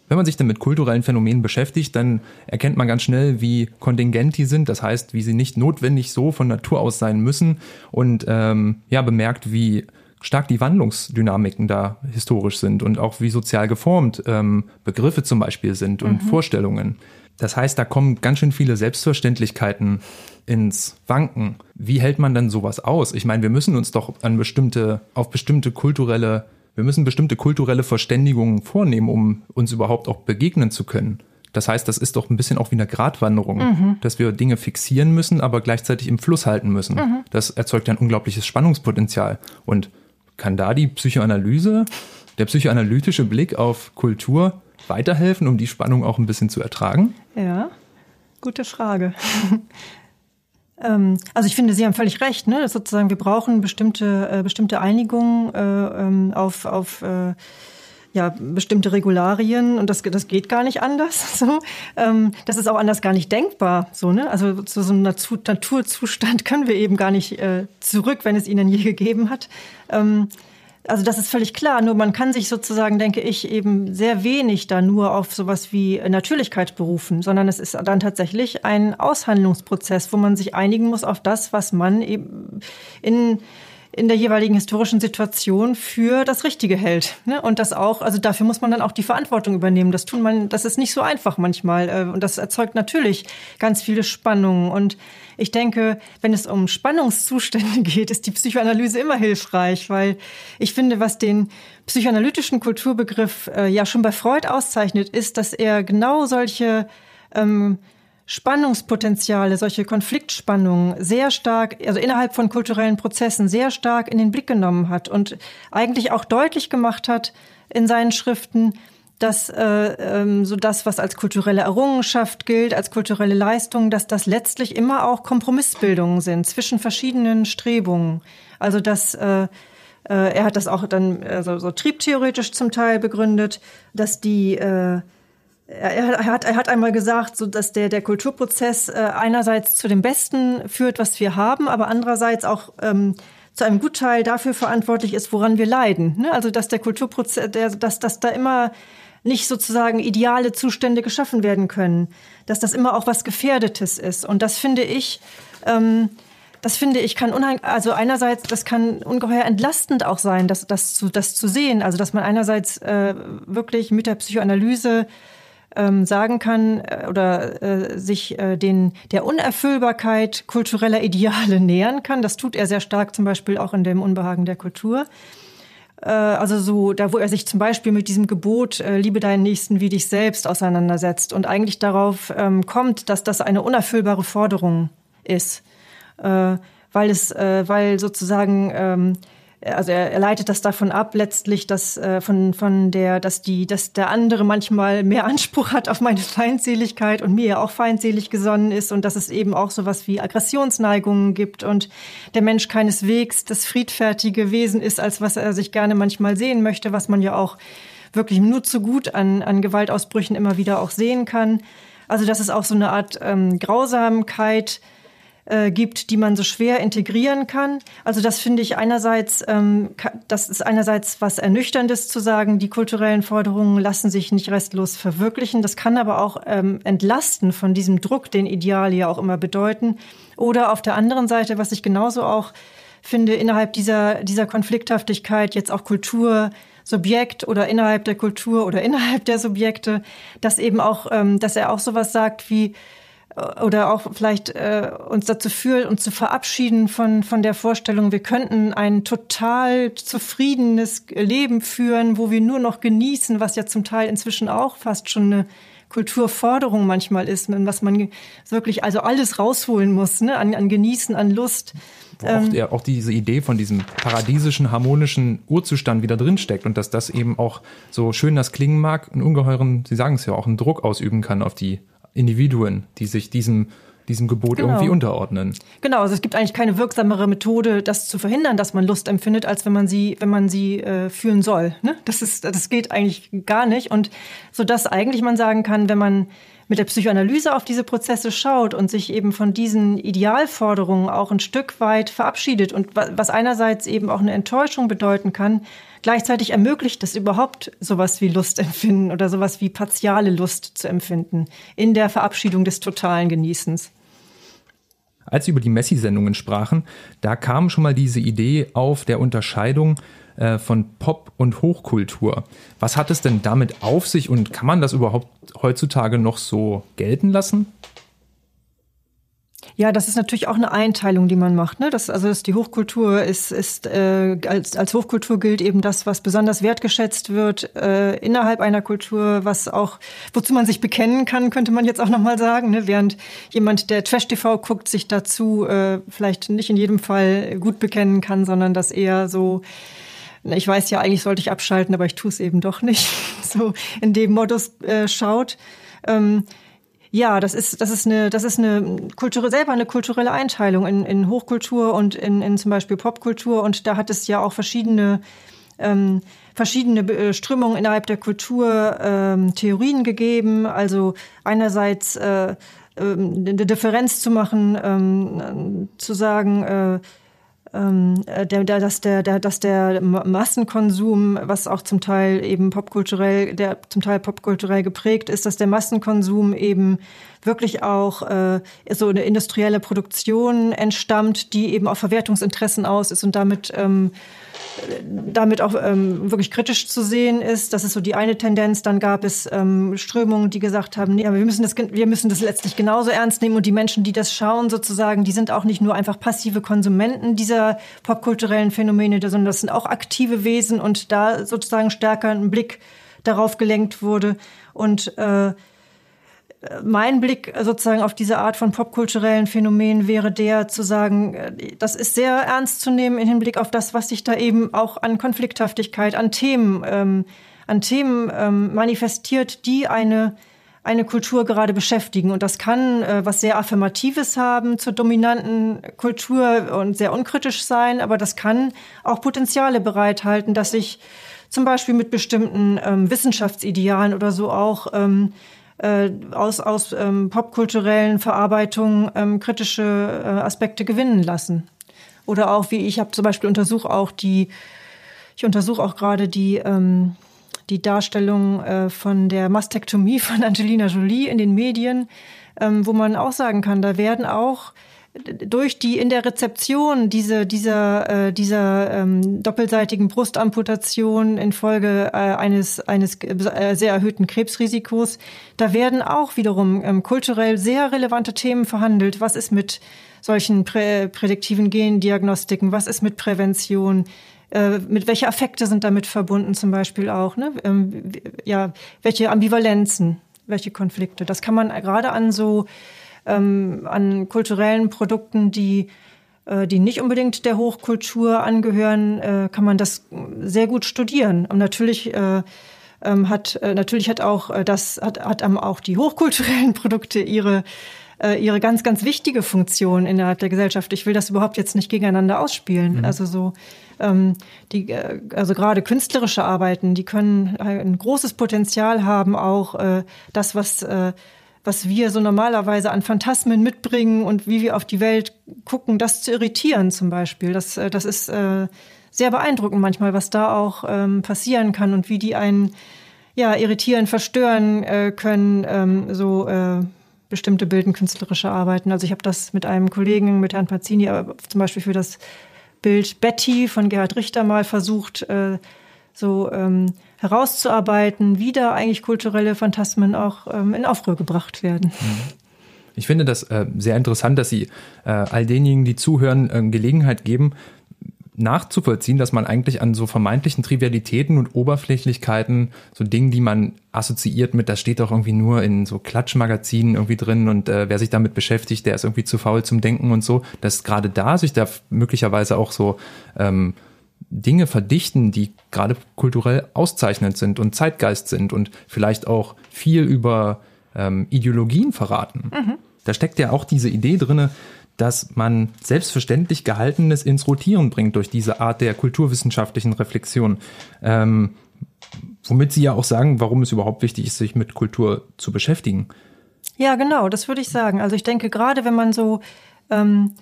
Wenn man sich dann mit kulturellen Phänomenen beschäftigt, dann erkennt man ganz schnell, wie kontingent die sind, das heißt, wie sie nicht notwendig so von Natur aus sein müssen und ähm, ja, bemerkt, wie stark die Wandlungsdynamiken da historisch sind und auch wie sozial geformt ähm, Begriffe zum Beispiel sind und mhm. Vorstellungen. Das heißt, da kommen ganz schön viele Selbstverständlichkeiten ins Wanken. Wie hält man dann sowas aus? Ich meine, wir müssen uns doch an bestimmte, auf bestimmte kulturelle wir müssen bestimmte kulturelle Verständigungen vornehmen, um uns überhaupt auch begegnen zu können. Das heißt, das ist doch ein bisschen auch wie eine Gratwanderung, mhm. dass wir Dinge fixieren müssen, aber gleichzeitig im Fluss halten müssen. Mhm. Das erzeugt ein unglaubliches Spannungspotenzial. Und kann da die Psychoanalyse, der psychoanalytische Blick auf Kultur weiterhelfen, um die Spannung auch ein bisschen zu ertragen? Ja, gute Frage. Ähm, also ich finde, Sie haben völlig recht. Ne? Sozusagen, wir brauchen bestimmte, äh, bestimmte Einigungen äh, ähm, auf, auf äh, ja, bestimmte Regularien und das, das geht gar nicht anders. So. Ähm, das ist auch anders gar nicht denkbar. So, ne? Also zu so einem Naturzustand können wir eben gar nicht äh, zurück, wenn es ihn je gegeben hat. Ähm, also das ist völlig klar. Nur man kann sich sozusagen, denke ich, eben sehr wenig da nur auf sowas wie Natürlichkeit berufen, sondern es ist dann tatsächlich ein Aushandlungsprozess, wo man sich einigen muss auf das, was man eben in in der jeweiligen historischen Situation für das Richtige hält. Ne? Und das auch, also dafür muss man dann auch die Verantwortung übernehmen. Das tun man, das ist nicht so einfach manchmal. Äh, und das erzeugt natürlich ganz viele Spannungen. Und ich denke, wenn es um Spannungszustände geht, ist die Psychoanalyse immer hilfreich, weil ich finde, was den psychoanalytischen Kulturbegriff äh, ja schon bei Freud auszeichnet, ist, dass er genau solche ähm, Spannungspotenziale, solche Konfliktspannungen sehr stark, also innerhalb von kulturellen Prozessen sehr stark in den Blick genommen hat und eigentlich auch deutlich gemacht hat in seinen Schriften, dass äh, ähm, so das, was als kulturelle Errungenschaft gilt, als kulturelle Leistung, dass das letztlich immer auch Kompromissbildungen sind zwischen verschiedenen Strebungen. Also dass äh, äh, er hat das auch dann äh, so, so triebtheoretisch zum Teil begründet, dass die äh, er hat, er hat einmal gesagt, so dass der, der Kulturprozess äh, einerseits zu dem Besten führt, was wir haben, aber andererseits auch ähm, zu einem Gutteil dafür verantwortlich ist, woran wir leiden. Ne? Also dass der Kulturprozess, der, dass, dass da immer nicht sozusagen ideale Zustände geschaffen werden können, dass das immer auch was Gefährdetes ist. Und das finde ich, ähm, das finde ich kann unheim also einerseits das kann ungeheuer entlastend auch sein, das das zu das zu sehen, also dass man einerseits äh, wirklich mit der Psychoanalyse ähm, sagen kann äh, oder äh, sich äh, den, der Unerfüllbarkeit kultureller Ideale nähern kann. Das tut er sehr stark zum Beispiel auch in dem Unbehagen der Kultur. Äh, also so, da wo er sich zum Beispiel mit diesem Gebot, äh, liebe deinen Nächsten wie dich selbst auseinandersetzt und eigentlich darauf ähm, kommt, dass das eine unerfüllbare Forderung ist. Äh, weil es, äh, weil sozusagen ähm, also er, er leitet das davon ab, letztlich, dass äh, von von der, dass die, dass der andere manchmal mehr Anspruch hat auf meine Feindseligkeit und mir ja auch feindselig gesonnen ist und dass es eben auch sowas wie Aggressionsneigungen gibt und der Mensch keineswegs das friedfertige Wesen ist, als was er sich gerne manchmal sehen möchte, was man ja auch wirklich nur zu gut an an Gewaltausbrüchen immer wieder auch sehen kann. Also dass es auch so eine Art ähm, Grausamkeit äh, gibt, die man so schwer integrieren kann. Also das finde ich einerseits, ähm, das ist einerseits was Ernüchterndes zu sagen, die kulturellen Forderungen lassen sich nicht restlos verwirklichen. Das kann aber auch ähm, entlasten von diesem Druck, den Ideale ja auch immer bedeuten. Oder auf der anderen Seite, was ich genauso auch finde, innerhalb dieser, dieser Konflikthaftigkeit jetzt auch Kultur, Subjekt oder innerhalb der Kultur oder innerhalb der Subjekte, dass eben auch, ähm, dass er auch sowas sagt wie, oder auch vielleicht äh, uns dazu führt, uns zu verabschieden von, von der Vorstellung, wir könnten ein total zufriedenes Leben führen, wo wir nur noch genießen, was ja zum Teil inzwischen auch fast schon eine Kulturforderung manchmal ist, was man wirklich also alles rausholen muss, ne, an, an Genießen, an Lust. Wo ähm, auch, der, auch diese Idee von diesem paradiesischen, harmonischen Urzustand wieder drinsteckt und dass das eben auch, so schön das klingen mag, einen ungeheuren, Sie sagen es ja auch, einen Druck ausüben kann auf die Individuen, die sich diesem diesem Gebot genau. irgendwie unterordnen. Genau, also es gibt eigentlich keine wirksamere Methode, das zu verhindern, dass man Lust empfindet, als wenn man sie, wenn man sie äh, fühlen soll. Ne? Das ist, das geht eigentlich gar nicht. Und so dass eigentlich man sagen kann, wenn man mit der Psychoanalyse auf diese Prozesse schaut und sich eben von diesen Idealforderungen auch ein Stück weit verabschiedet und was einerseits eben auch eine Enttäuschung bedeuten kann, gleichzeitig ermöglicht es überhaupt sowas wie Lust empfinden oder sowas wie partiale Lust zu empfinden in der Verabschiedung des totalen Genießens. Als Sie über die Messi-Sendungen sprachen, da kam schon mal diese Idee auf der Unterscheidung äh, von Pop und Hochkultur. Was hat es denn damit auf sich und kann man das überhaupt heutzutage noch so gelten lassen? Ja, das ist natürlich auch eine Einteilung, die man macht. Ne? Das, also das, die Hochkultur ist, ist äh, als, als Hochkultur gilt eben das, was besonders wertgeschätzt wird äh, innerhalb einer Kultur, was auch, wozu man sich bekennen kann, könnte man jetzt auch nochmal sagen. Ne? Während jemand, der Trash-TV guckt, sich dazu äh, vielleicht nicht in jedem Fall gut bekennen kann, sondern das eher so ich weiß ja, eigentlich sollte ich abschalten, aber ich tue es eben doch nicht. So in dem Modus äh, schaut. Ähm, ja, das ist, das ist eine, das ist eine Kultur, selber eine kulturelle Einteilung in, in Hochkultur und in, in zum Beispiel Popkultur. Und da hat es ja auch verschiedene, ähm, verschiedene äh, Strömungen innerhalb der Kultur ähm, Theorien gegeben. Also einerseits äh, äh, eine Differenz zu machen, ähm, zu sagen, äh, ähm, der, der, dass, der, der, dass der Massenkonsum, was auch zum Teil eben popkulturell, der zum Teil popkulturell geprägt ist, dass der Massenkonsum eben wirklich auch äh, so eine industrielle Produktion entstammt, die eben auf Verwertungsinteressen aus ist und damit ähm, damit auch ähm, wirklich kritisch zu sehen ist. Das ist so die eine Tendenz. Dann gab es ähm, Strömungen, die gesagt haben, nee, aber wir müssen das, wir müssen das letztlich genauso ernst nehmen. Und die Menschen, die das schauen, sozusagen, die sind auch nicht nur einfach passive Konsumenten dieser popkulturellen Phänomene, sondern das sind auch aktive Wesen und da sozusagen stärker ein Blick darauf gelenkt wurde. Und äh, mein Blick sozusagen auf diese Art von popkulturellen Phänomen wäre der zu sagen, äh, das ist sehr ernst zu nehmen im Hinblick auf das, was sich da eben auch an Konflikthaftigkeit, an Themen, ähm, an Themen ähm, manifestiert, die eine eine Kultur gerade beschäftigen. Und das kann äh, was sehr Affirmatives haben zur dominanten Kultur und sehr unkritisch sein, aber das kann auch Potenziale bereithalten, dass sich zum Beispiel mit bestimmten ähm, Wissenschaftsidealen oder so auch ähm, äh, aus, aus ähm, popkulturellen Verarbeitungen ähm, kritische äh, Aspekte gewinnen lassen. Oder auch, wie ich habe zum Beispiel untersuche auch die, ich untersuche auch gerade die, ähm, die Darstellung äh, von der Mastektomie von Angelina Jolie in den Medien, ähm, wo man auch sagen kann, da werden auch durch die in der Rezeption diese, dieser, äh, dieser ähm, doppelseitigen Brustamputation infolge äh, eines, eines äh, sehr erhöhten Krebsrisikos, da werden auch wiederum ähm, kulturell sehr relevante Themen verhandelt. Was ist mit solchen prä prädiktiven Gendiagnostiken? Was ist mit Prävention? Äh, mit welche Affekte sind damit verbunden zum Beispiel auch? Ne? Ähm, ja, welche Ambivalenzen, welche Konflikte? Das kann man gerade an so ähm, an kulturellen Produkten, die äh, die nicht unbedingt der Hochkultur angehören, äh, kann man das sehr gut studieren. Und natürlich äh, ähm, hat natürlich hat auch das hat, hat auch die hochkulturellen Produkte ihre ihre ganz ganz wichtige Funktion innerhalb der Gesellschaft. Ich will das überhaupt jetzt nicht gegeneinander ausspielen. Mhm. Also so ähm, die also gerade künstlerische Arbeiten, die können ein großes Potenzial haben, auch das was was wir so normalerweise an Phantasmen mitbringen und wie wir auf die Welt gucken, das zu irritieren zum Beispiel. Das, äh, das ist äh, sehr beeindruckend manchmal, was da auch ähm, passieren kann und wie die einen ja, irritieren, verstören äh, können, ähm, so bestimmte bildenkünstlerische Arbeiten. Also ich habe das mit einem Kollegen, mit Herrn Pazzini, aber zum Beispiel für das Bild Betty von Gerhard Richter mal versucht, so ähm, herauszuarbeiten, wie da eigentlich kulturelle Phantasmen auch ähm, in Aufruhr gebracht werden. Ich finde das äh, sehr interessant, dass Sie äh, all denjenigen, die zuhören, äh, Gelegenheit geben, nachzuvollziehen, dass man eigentlich an so vermeintlichen Trivialitäten und Oberflächlichkeiten, so Dingen, die man assoziiert mit, das steht doch irgendwie nur in so Klatschmagazinen irgendwie drin und äh, wer sich damit beschäftigt, der ist irgendwie zu faul zum Denken und so, dass gerade da sich da möglicherweise auch so ähm, Dinge verdichten, die gerade kulturell auszeichnend sind und Zeitgeist sind und vielleicht auch viel über ähm, Ideologien verraten. Mhm. Da steckt ja auch diese Idee drinne, dass man selbstverständlich Gehaltenes ins Rotieren bringt durch diese Art der kulturwissenschaftlichen Reflexion. Ähm, womit Sie ja auch sagen, warum es überhaupt wichtig ist, sich mit Kultur zu beschäftigen. Ja, genau, das würde ich sagen. Also ich denke, gerade wenn man so, ähm,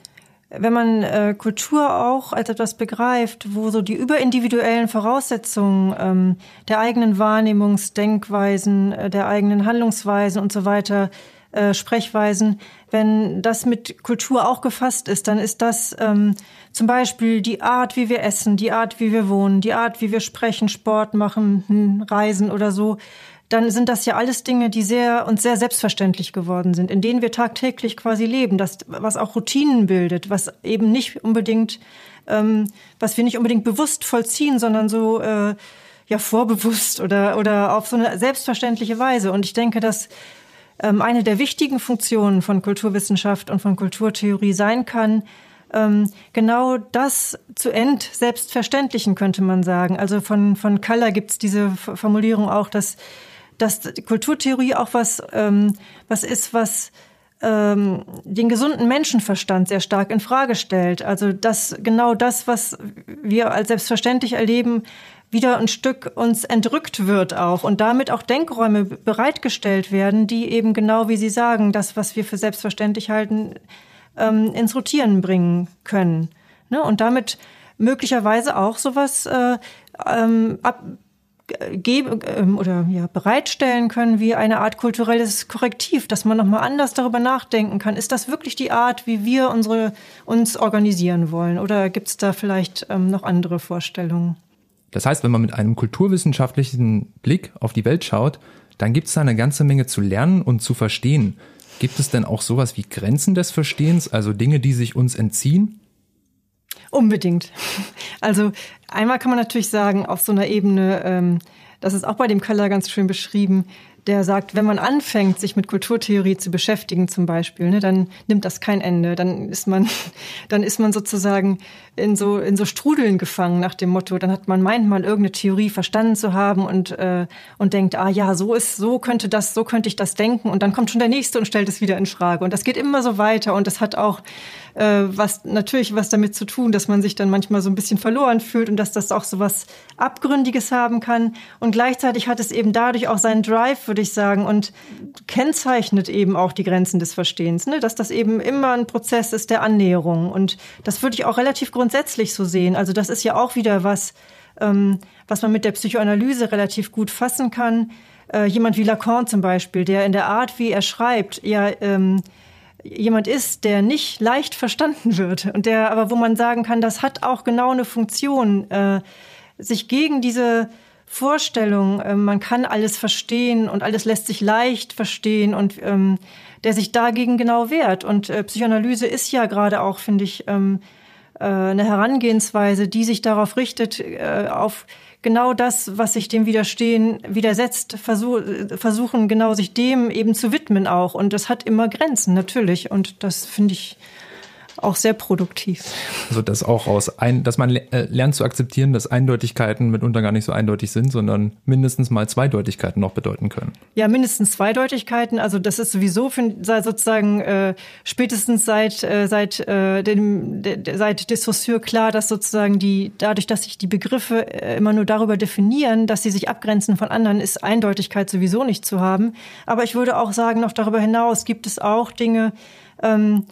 wenn man äh, Kultur auch als etwas begreift, wo so die überindividuellen Voraussetzungen ähm, der eigenen Wahrnehmungsdenkweisen, äh, der eigenen Handlungsweisen und so weiter äh, Sprechweisen, wenn das mit Kultur auch gefasst ist, dann ist das ähm, zum Beispiel die Art, wie wir essen, die Art, wie wir wohnen, die Art, wie wir sprechen, Sport machen, hm, reisen oder so. Dann sind das ja alles Dinge, die sehr und sehr selbstverständlich geworden sind, in denen wir tagtäglich quasi leben, das, was auch Routinen bildet, was eben nicht unbedingt, ähm, was wir nicht unbedingt bewusst vollziehen, sondern so äh, ja vorbewusst oder oder auf so eine selbstverständliche Weise. Und ich denke, dass ähm, eine der wichtigen Funktionen von Kulturwissenschaft und von Kulturtheorie sein kann, ähm, genau das zu entselbstverständlichen, könnte man sagen. Also von, von Kaller gibt es diese Formulierung auch, dass, dass Kulturtheorie auch was, ähm, was ist, was ähm, den gesunden Menschenverstand sehr stark in Frage stellt. Also dass genau das, was wir als selbstverständlich erleben, wieder ein Stück uns entrückt wird auch und damit auch Denkräume bereitgestellt werden, die eben genau wie Sie sagen, das, was wir für selbstverständlich halten, ähm, ins Rotieren bringen können. Ne? Und damit möglicherweise auch sowas äh, ähm, ab, geben ähm, oder ja, bereitstellen können wie eine Art kulturelles Korrektiv, dass man nochmal anders darüber nachdenken kann. Ist das wirklich die Art, wie wir unsere, uns organisieren wollen? Oder gibt es da vielleicht ähm, noch andere Vorstellungen? Das heißt, wenn man mit einem kulturwissenschaftlichen Blick auf die Welt schaut, dann gibt es da eine ganze Menge zu lernen und zu verstehen. Gibt es denn auch sowas wie Grenzen des Verstehens, also Dinge, die sich uns entziehen? Unbedingt. Also einmal kann man natürlich sagen, auf so einer Ebene, ähm, das ist auch bei dem Keller ganz schön beschrieben, der sagt, wenn man anfängt, sich mit Kulturtheorie zu beschäftigen zum Beispiel, ne, dann nimmt das kein Ende. Dann ist man, dann ist man sozusagen in so, in so Strudeln gefangen nach dem Motto. Dann hat man meint mal irgendeine Theorie verstanden zu haben und, äh, und denkt, ah ja, so ist, so könnte das, so könnte ich das denken. Und dann kommt schon der Nächste und stellt es wieder in Frage. Und das geht immer so weiter. Und das hat auch äh, was natürlich was damit zu tun, dass man sich dann manchmal so ein bisschen verloren fühlt und dass das auch so was Abgründiges haben kann. Und gleichzeitig hat es eben dadurch auch seinen Drive, würde ich sagen, und kennzeichnet eben auch die Grenzen des Verstehens, ne? dass das eben immer ein Prozess ist der Annäherung. Und das würde ich auch relativ grundsätzlich so sehen. Also das ist ja auch wieder was, ähm, was man mit der Psychoanalyse relativ gut fassen kann. Äh, jemand wie Lacan zum Beispiel, der in der Art, wie er schreibt, ja ähm, jemand ist, der nicht leicht verstanden wird und der aber, wo man sagen kann, das hat auch genau eine Funktion, äh, sich gegen diese Vorstellung, äh, man kann alles verstehen und alles lässt sich leicht verstehen und ähm, der sich dagegen genau wehrt. Und äh, Psychoanalyse ist ja gerade auch, finde ich, ähm, äh, eine Herangehensweise, die sich darauf richtet, äh, auf genau das, was sich dem widerstehen, widersetzt, versuch, versuchen genau sich dem eben zu widmen auch. Und das hat immer Grenzen, natürlich. Und das finde ich auch sehr produktiv. Also das auch aus ein, dass man äh, lernt zu akzeptieren, dass Eindeutigkeiten mitunter gar nicht so eindeutig sind, sondern mindestens mal Zweideutigkeiten noch bedeuten können. Ja, mindestens Zweideutigkeiten. Also das ist sowieso für, sozusagen äh, spätestens seit äh, seit äh, dem de, seit Saussure klar, dass sozusagen die dadurch, dass sich die Begriffe äh, immer nur darüber definieren, dass sie sich abgrenzen von anderen, ist Eindeutigkeit sowieso nicht zu haben. Aber ich würde auch sagen, noch darüber hinaus gibt es auch Dinge. Ähm,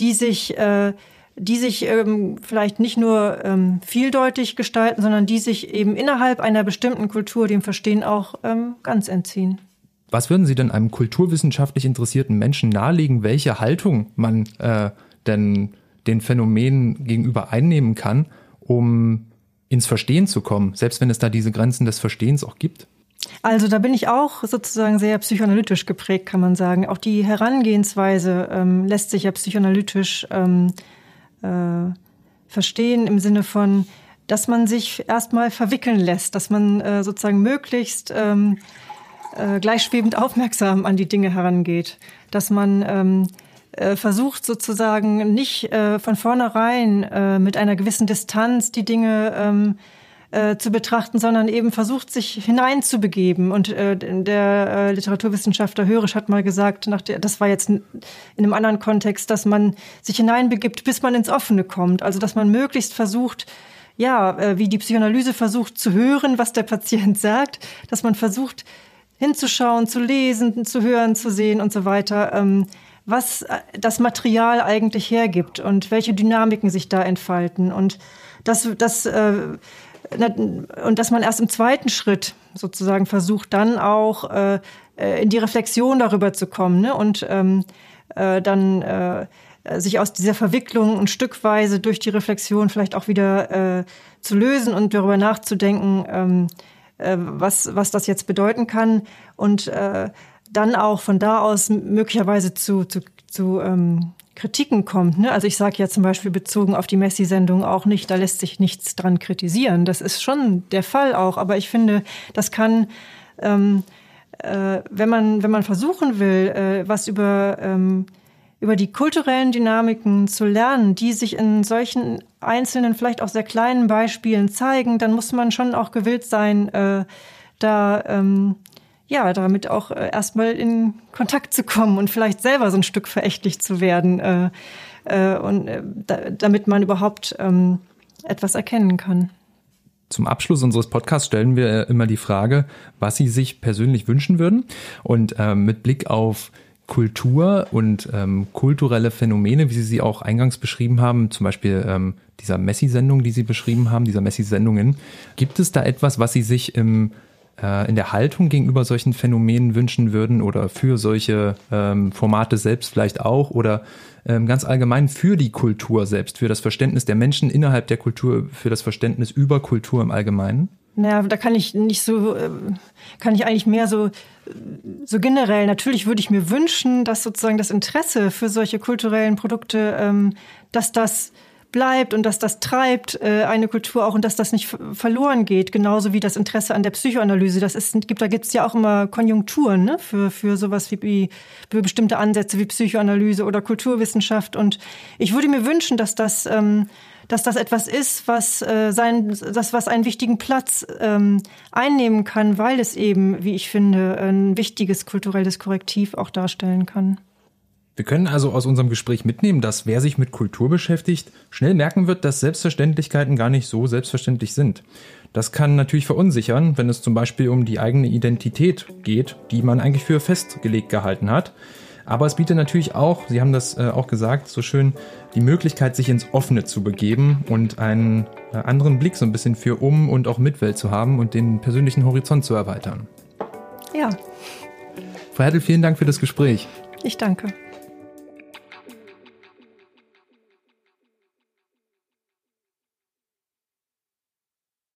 die sich, äh, die sich ähm, vielleicht nicht nur ähm, vieldeutig gestalten, sondern die sich eben innerhalb einer bestimmten Kultur dem Verstehen auch ähm, ganz entziehen. Was würden Sie denn einem kulturwissenschaftlich interessierten Menschen nahelegen, welche Haltung man äh, denn den Phänomenen gegenüber einnehmen kann, um ins Verstehen zu kommen, selbst wenn es da diese Grenzen des Verstehens auch gibt? Also da bin ich auch sozusagen sehr psychoanalytisch geprägt, kann man sagen. Auch die Herangehensweise ähm, lässt sich ja psychoanalytisch ähm, äh, verstehen im Sinne von, dass man sich erstmal verwickeln lässt, dass man äh, sozusagen möglichst ähm, äh, gleichschwebend aufmerksam an die Dinge herangeht, dass man ähm, äh, versucht sozusagen nicht äh, von vornherein äh, mit einer gewissen Distanz die Dinge ähm, äh, zu betrachten, sondern eben versucht, sich hineinzubegeben. Und äh, der äh, Literaturwissenschaftler Hörisch hat mal gesagt, nach der, das war jetzt in einem anderen Kontext, dass man sich hineinbegibt, bis man ins Offene kommt. Also dass man möglichst versucht, ja, äh, wie die Psychoanalyse versucht zu hören, was der Patient sagt, dass man versucht hinzuschauen, zu lesen, zu hören, zu sehen und so weiter. Ähm, was äh, das Material eigentlich hergibt und welche Dynamiken sich da entfalten. Und das, das äh, und dass man erst im zweiten Schritt sozusagen versucht, dann auch äh, in die Reflexion darüber zu kommen ne? und ähm, äh, dann äh, sich aus dieser Verwicklung ein Stückweise durch die Reflexion vielleicht auch wieder äh, zu lösen und darüber nachzudenken, ähm, äh, was, was das jetzt bedeuten kann und äh, dann auch von da aus möglicherweise zu, zu, zu ähm, Kritiken kommt. Ne? Also ich sage ja zum Beispiel bezogen auf die Messi-Sendung auch nicht, da lässt sich nichts dran kritisieren. Das ist schon der Fall auch, aber ich finde, das kann, ähm, äh, wenn man wenn man versuchen will, äh, was über ähm, über die kulturellen Dynamiken zu lernen, die sich in solchen einzelnen, vielleicht auch sehr kleinen Beispielen zeigen, dann muss man schon auch gewillt sein, äh, da ähm, ja, damit auch äh, erstmal in Kontakt zu kommen und vielleicht selber so ein Stück verächtlich zu werden, äh, äh, und äh, da, damit man überhaupt ähm, etwas erkennen kann. Zum Abschluss unseres Podcasts stellen wir immer die Frage, was Sie sich persönlich wünschen würden. Und ähm, mit Blick auf Kultur und ähm, kulturelle Phänomene, wie Sie sie auch eingangs beschrieben haben, zum Beispiel ähm, dieser Messi-Sendung, die Sie beschrieben haben, dieser Messi-Sendungen, gibt es da etwas, was Sie sich im äh, in der Haltung gegenüber solchen Phänomenen wünschen würden oder für solche ähm, Formate selbst vielleicht auch oder ähm, ganz allgemein für die Kultur selbst, für das Verständnis der Menschen innerhalb der Kultur, für das Verständnis über Kultur im Allgemeinen? Naja, da kann ich nicht so, äh, kann ich eigentlich mehr so, so generell. Natürlich würde ich mir wünschen, dass sozusagen das Interesse für solche kulturellen Produkte, ähm, dass das bleibt und dass das treibt äh, eine Kultur auch und dass das nicht verloren geht, genauso wie das Interesse an der Psychoanalyse. Das ist, gibt, da gibt es ja auch immer Konjunkturen ne? für, für sowas wie, wie für bestimmte Ansätze wie Psychoanalyse oder Kulturwissenschaft. Und ich würde mir wünschen, dass das, ähm, dass das etwas ist, was äh, sein, das was einen wichtigen Platz ähm, einnehmen kann, weil es eben, wie ich finde, ein wichtiges kulturelles Korrektiv auch darstellen kann. Wir können also aus unserem Gespräch mitnehmen, dass wer sich mit Kultur beschäftigt, schnell merken wird, dass Selbstverständlichkeiten gar nicht so selbstverständlich sind. Das kann natürlich verunsichern, wenn es zum Beispiel um die eigene Identität geht, die man eigentlich für festgelegt gehalten hat. Aber es bietet natürlich auch, Sie haben das äh, auch gesagt, so schön, die Möglichkeit, sich ins Offene zu begeben und einen äh, anderen Blick so ein bisschen für Um- und auch Mitwelt zu haben und den persönlichen Horizont zu erweitern. Ja. Frau Hertel, vielen Dank für das Gespräch. Ich danke.